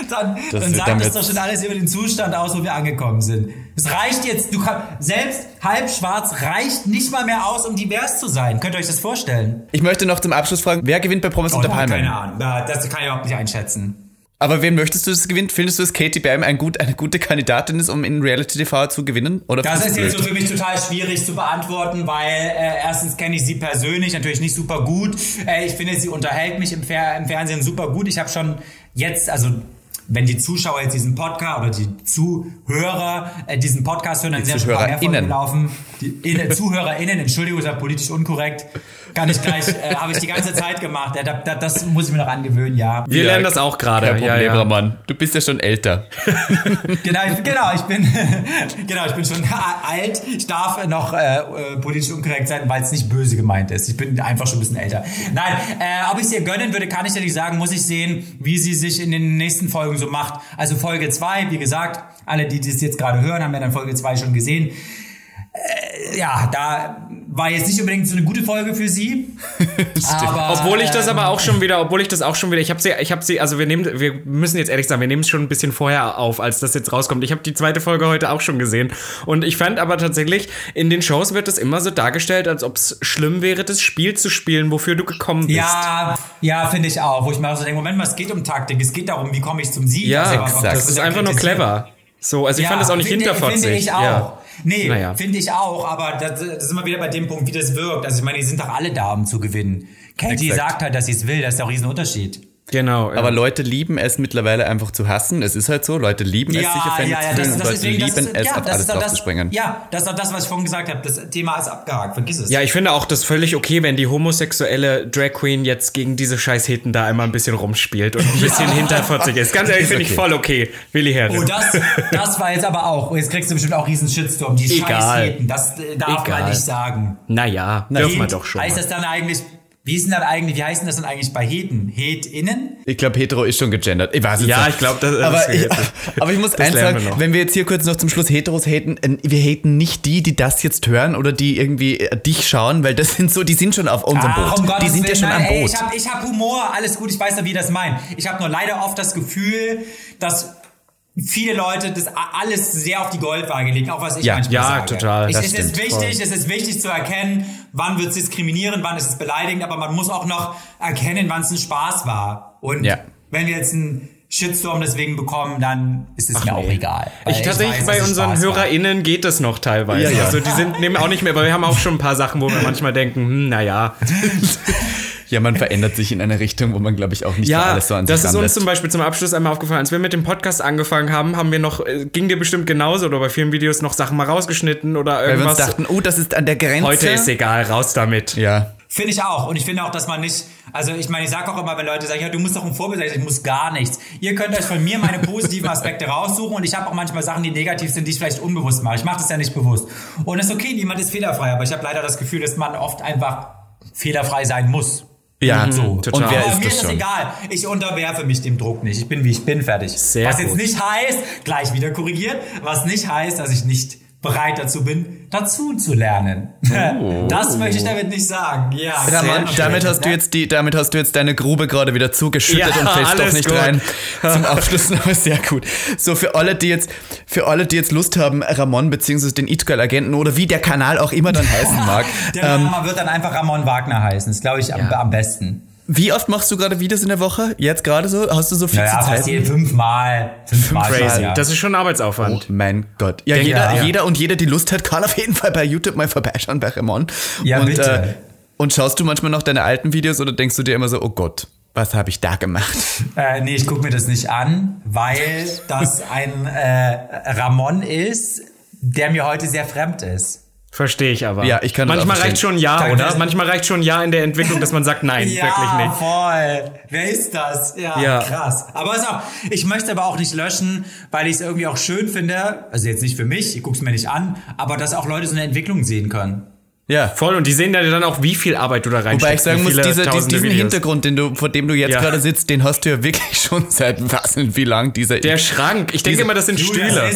dann, Das dann sagt das doch schon alles über den Zustand aus, wo wir angekommen sind. Es reicht jetzt, du kannst, selbst halbschwarz reicht nicht mal mehr aus, um divers zu sein. Könnt ihr euch das vorstellen? Ich möchte noch zum Abschluss fragen, wer gewinnt bei Promis Oh, unter keine Palmen? Ahnung. Na, Das kann ich überhaupt nicht einschätzen. Aber wen möchtest du, dass gewinnt? Findest du, dass Katie Bam ein gut, eine gute Kandidatin ist, um in Reality TV zu gewinnen? Oder Das ist jetzt so für mich total schwierig zu beantworten, weil äh, erstens kenne ich sie persönlich natürlich nicht super gut. Äh, ich finde, sie unterhält mich im, Fer im Fernsehen super gut. Ich habe schon jetzt, also wenn die Zuschauer jetzt diesen Podcast oder die Zuhörer äh, diesen Podcast hören, dann Die sind ja schon ein paar mehr gelaufen. Die in, ZuhörerInnen, Entschuldigung, ist ja politisch unkorrekt. Kann ich gleich, äh, habe ich die ganze Zeit gemacht. Ja, da, da, das muss ich mir noch angewöhnen, ja. Wir lernen das auch gerade. Kein Ja, ja. Roman. Du bist ja schon älter. Genau, ich, genau, ich bin, genau, ich bin schon alt. Ich darf noch äh, äh, politisch unkorrekt sein, weil es nicht böse gemeint ist. Ich bin einfach schon ein bisschen älter. Nein, äh, ob ich es ihr gönnen würde, kann ich ja nicht sagen. Muss ich sehen, wie sie sich in den nächsten Folgen so macht. Also Folge 2, wie gesagt, alle, die das jetzt gerade hören, haben ja dann Folge 2 schon gesehen. Äh, ja, da war jetzt nicht unbedingt so eine gute Folge für sie. aber, Obwohl ich das ähm, aber auch schon wieder, obwohl ich das auch schon wieder, ich habe sie, ich habe sie, also wir nehmen, wir müssen jetzt ehrlich sagen, wir nehmen es schon ein bisschen vorher auf, als das jetzt rauskommt. Ich habe die zweite Folge heute auch schon gesehen und ich fand aber tatsächlich, in den Shows wird es immer so dargestellt, als ob es schlimm wäre, das Spiel zu spielen, wofür du gekommen bist. Ja, ja, finde ich auch. Wo ich mir auch so denke, Moment mal, es geht um Taktik, es geht darum, wie komme ich zum Sieg. ja, Also, exakt. das wird ist einfach nur clever. So, also ich Ja, fand das auch nicht finde, hinterfotzig. Finde ich auch. Ja. Nee, Naja. finde ich auch, aber das, das ist immer wieder bei dem Punkt, wie das wirkt. Also ich meine, die sind doch alle da, um zu gewinnen. Katie Exakt. sagt halt, dass sie es will, das ist der Riesenunterschied. Genau. Aber Leute lieben es mittlerweile einfach zu hassen. Es ist halt so. Leute lieben es, sich offended zu fühlen und Leute lieben es, ja, auf alles doch drauf das, zu springen. Ja, das ist doch das, was ich vorhin gesagt habe. Das Thema ist abgehakt. Vergiss es. Ja, ich finde auch das völlig okay, wenn die homosexuelle Drag Queen jetzt gegen diese scheiß Heten da einmal ein bisschen rumspielt und ein bisschen hinterfotzig ist. Ganz ehrlich, finde ich okay. voll okay. Willi Herren. Oh, das, das war jetzt aber auch. Jetzt kriegst du bestimmt auch riesen Shitstorm. Die Egal. Scheißheten, das äh, darf Egal. man nicht sagen. naja, dürfen wir doch schon. Heißt Mal. das dann eigentlich, wie ist denn das eigentlich, wie heißt denn das dann eigentlich bei Heten? Hetinnen? Ich glaube, hetero ist schon gegendert. Ich weiß es Ja, nicht. ich glaube, das, aber, das ich, aber ich muss das eins sagen, wenn wir jetzt hier kurz noch zum Schluss Heteros haten, äh, wir haten nicht die, die das jetzt hören oder die irgendwie äh, dich schauen, weil das sind so, die sind schon auf unserem Ah, Boot. um Gottes die sind ja schon nein, am ey, Boot. Ich habe hab Humor, alles gut, ich weiß ja, wie ihr das meint. Ich habe nur leider oft das Gefühl, dass viele Leute das alles sehr auf die Goldwaage legen, auch was ich Ja, manchmal ja, sage. total, Ich, es ist wichtig, es ist wichtig zu erkennen, wann wird es diskriminierend, wann ist es beleidigend, aber man muss auch noch erkennen, wann es ein Spaß war. Und Ja. wenn wir jetzt einen Shitstorm deswegen bekommen, dann ist es mir auch egal. Ich tatsächlich weiß, bei unseren Spaß war. HörerInnen geht das noch teilweise. Ja, ja. Also die sind nehmen auch nicht mehr, aber wir haben auch schon ein paar Sachen, wo wir manchmal denken, hm, naja. Ja, man verändert sich in eine Richtung, wo man, glaube ich, auch nicht Ja, alles so an das sich ist uns zum Beispiel zum Abschluss einmal aufgefallen. Als wir mit dem Podcast angefangen haben, haben wir noch, äh, ging dir bestimmt genauso oder bei vielen Videos noch Sachen mal rausgeschnitten oder Weil wir uns irgendwas. dachten, oh, das ist an der Grenze. Heute ist egal, raus damit. Ja. Finde ich auch. Und ich finde auch, dass man nicht, also ich meine, ich sage auch immer, wenn Leute sagen, ja, du musst doch ein Vorbild sein, ich muss gar nichts. Ihr könnt euch von mir meine positiven Aspekte raussuchen und ich habe auch manchmal Sachen, die negativ sind, die ich vielleicht unbewusst mache. Ich mache das ja nicht bewusst. Und es ist okay, niemand ist fehlerfrei, aber ich habe leider das Gefühl, dass man oft einfach fehlerfrei sein muss. Ja, so. Und wer aber ist mir das ist egal. Ich unterwerfe mich dem Druck nicht. Ich bin wie ich bin, fertig. Sehr was jetzt gut. nicht heißt, gleich wieder korrigiert, was nicht heißt, dass ich nicht bereit dazu bin, dazu zu lernen. Das möchte ich damit nicht sagen. Ja, Ramon, sehr damit hast du jetzt die, damit hast du jetzt deine Grube gerade wieder zugeschüttet Ja, und fällst doch nicht gut. rein. Zum Abschluss noch sehr gut. So für alle, die jetzt, für alle, die jetzt Lust haben, Ramon beziehungsweise den Itgal Agenten oder wie der Kanal auch immer dann heißen mag. Der ähm, wird dann einfach Ramon Wagner heißen. Das glaube ich am, am besten. Wie oft machst du gerade Videos in der Woche? Jetzt gerade so? Hast du so viel Naja, Zeit? fast jeden fünfmal. Fünfmal. Crazy. Ja. Das ist schon Arbeitsaufwand. Mein Gott. Ja, Denk- jeder, ja. jeder und jede, die Lust hat, kann auf jeden Fall bei YouTube mal vorbeischauen bei Ramon. Ja, und, bitte. Äh, und schaust du manchmal noch deine alten Videos oder denkst du dir immer so, oh Gott, was habe ich da gemacht? Äh, nee, ich gucke mir das nicht an, weil das ein äh, Ramon ist, der mir heute sehr fremd ist. Verstehe ich aber. Ja, ich kann Manchmal reicht schon ein Ja, Danke. oder? Manchmal reicht schon ein Ja in der Entwicklung, dass man sagt, nein, wirklich nicht. voll. Wer ist das? Ja, Ja. krass. Aber ist auch, ich möchte aber auch nicht löschen, weil ich es irgendwie auch schön finde, also jetzt nicht für mich, ich guck's mir nicht an, aber dass auch Leute so eine Entwicklung sehen können. Ja. Voll, und die sehen ja dann auch, wie viel Arbeit du da reinsteckst. Wobei ich sagen muss, viele diese, dies- tausende diesen Videos. Hintergrund, den du, vor dem du jetzt Ja. gerade sitzt, den hast du ja wirklich schon seit was und wie lang dieser. Der Schrank. Ich denke immer, das sind Stühle.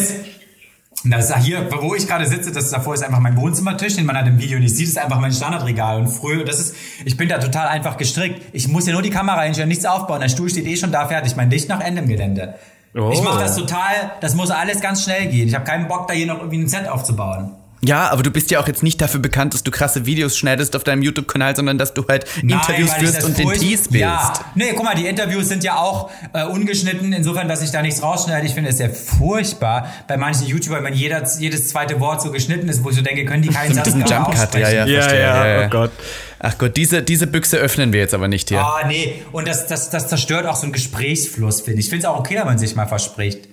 Das ist, hier, wo ich gerade sitze, das davor ist einfach mein Wohnzimmertisch, den man halt im Video nicht sieht, ist einfach mein Standardregal. Und früher, das ist, ich bin da total einfach gestrickt. Ich muss ja nur die Kamera hinstellen, nichts aufbauen. Der Stuhl steht eh schon da fertig. Mein Licht nach Ende im Gelände. Oh. Ich mache das total, das muss alles ganz schnell gehen. Ich habe keinen Bock, da hier noch irgendwie ein Set aufzubauen. Ja, aber du bist ja auch jetzt nicht dafür bekannt, dass du krasse Videos schneidest auf deinem YouTube-Kanal, sondern dass du halt Interviews weil ich führst und den Tease bildest. Ja, nee, guck mal, die Interviews sind ja auch äh, ungeschnitten, insofern, dass ich da nichts rausschneide. Ich finde es sehr furchtbar bei manchen YouTubern, wenn jeder, jedes zweite Wort so geschnitten ist, wo ich so denke, können die keinen Satz Jump Cut, ja, aussprechen. ja, Ja, verstehe. ja, oh Gott. Ach Gott, diese, diese Büchse öffnen wir jetzt aber nicht hier. Ah, nee. Und das, das, das zerstört auch so einen Gesprächsfluss, finde ich. Ich finde es auch okay, wenn man sich mal verspricht.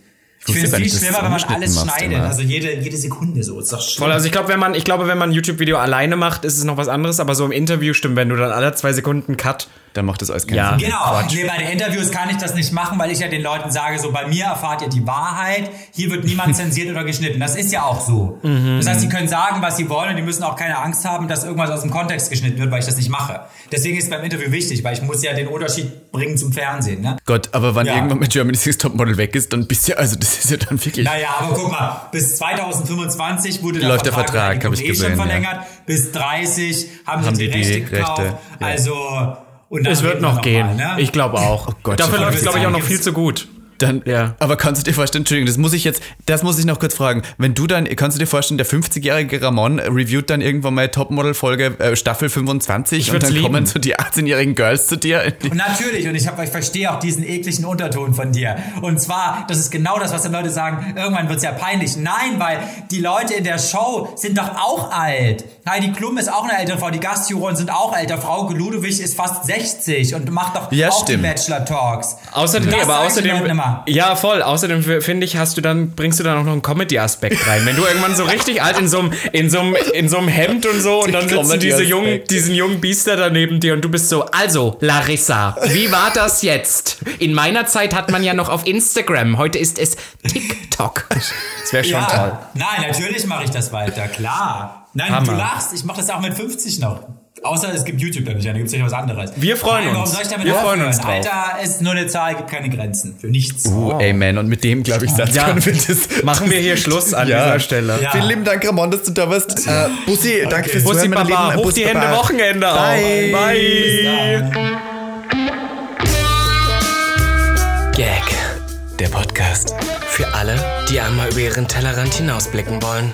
Ich finde es viel so wenn man alles schneidet. immer. Also jede, jede Sekunde so. Ist doch schlimm. Voll, also ich glaube, wenn man, ich glaube, wenn man ein YouTube-Video alleine macht, ist es noch was anderes, aber so im Interview stimmt, wenn du dann alle zwei Sekunden Cut. Dann macht das alles keinen Ja. Sinn. Genau, nee, bei den Interviews kann ich das nicht machen, weil ich ja den Leuten sage, so bei mir erfahrt ihr die Wahrheit, hier wird niemand zensiert oder geschnitten. Das ist ja auch so. Das heißt, sie können sagen, was sie wollen und die müssen auch keine Angst haben, dass irgendwas aus dem Kontext geschnitten wird, weil ich das nicht mache. Deswegen ist beim Interview wichtig, weil ich muss ja den Unterschied bringen zum Fernsehen. Ne? Gott, aber wann Ja. irgendwann mit Germany's Next Topmodel weg ist, dann bist du, also das ist ja dann wirklich. Naja, aber guck mal, bis 2025 wurde der Läuft der Vertrag, Vertrag, mit hab ich IPE gesehen, schon ja. verlängert. Bis 30 haben, Haben sie die, die Rechte gekauft. Rechte, ja. Also, und dann Es wird noch noch gehen. Mal, ne? Ich glaube auch. Gott, Dafür ich läuft es, glaube ich, auch noch viel zu gut. Dann, Ja. Aber kannst du dir vorstellen, Entschuldigung, das muss ich jetzt, das muss ich noch kurz fragen. Wenn du dann, kannst du dir vorstellen, der 50-jährige Ramon reviewt dann irgendwann mal Topmodel-Folge äh, Staffel 25 und dann lieben. kommen so die 18-jährigen Girls zu dir. Und natürlich, und ich, hab, ich verstehe auch diesen ekligen Unterton von dir. Und zwar, das ist genau das, was dann Leute sagen, irgendwann wird's ja peinlich. Nein, weil die Leute in der Show sind doch auch alt. Heidi Klum ist auch eine ältere Frau, die Gastjuroren sind auch älter. Frau Ludwig ist fast 60 und macht doch Ja, auch stimmt. die Bachelor-Talks. Außerdem, aber außerdem, Ja voll. Außerdem finde ich, hast du dann bringst du dann auch noch einen Comedy-Aspekt rein. Wenn du irgendwann so richtig alt in so einem in so einem in so einem Hemd und so und dann sitzen diese jungen diesen jungen Biester da neben dir und du bist so, also Larissa, wie war das jetzt? In meiner Zeit hat man ja noch auf Instagram, heute ist es TikTok. Das wäre schon toll. Ja, nein, natürlich mache ich das weiter, klar. Nein, Hammer. du lachst, ich mache das auch mit 50 noch. Außer es gibt YouTube da nicht, da gibt es ja was anderes. Wir freuen Nein, Warum uns. soll ich damit Wir freuen uns drauf. Alter, ist nur eine Zahl, gibt keine Grenzen. Für nichts. Oh, Amen. Und mit dem, glaube ich, Satz Ja. können wir das. Machen wir hier Schluss an Ja. dieser Stelle. Ja. Vielen lieben Dank, Ramon, dass du da warst. Äh, Bussi, danke fürs Bussi Zuhören, meine Baba, Lieben. hoch Bussi die Hände. Wochenende auch. Bye. Bye. Gag. Der Podcast Für alle, die einmal über ihren Tellerrand hinausblicken wollen.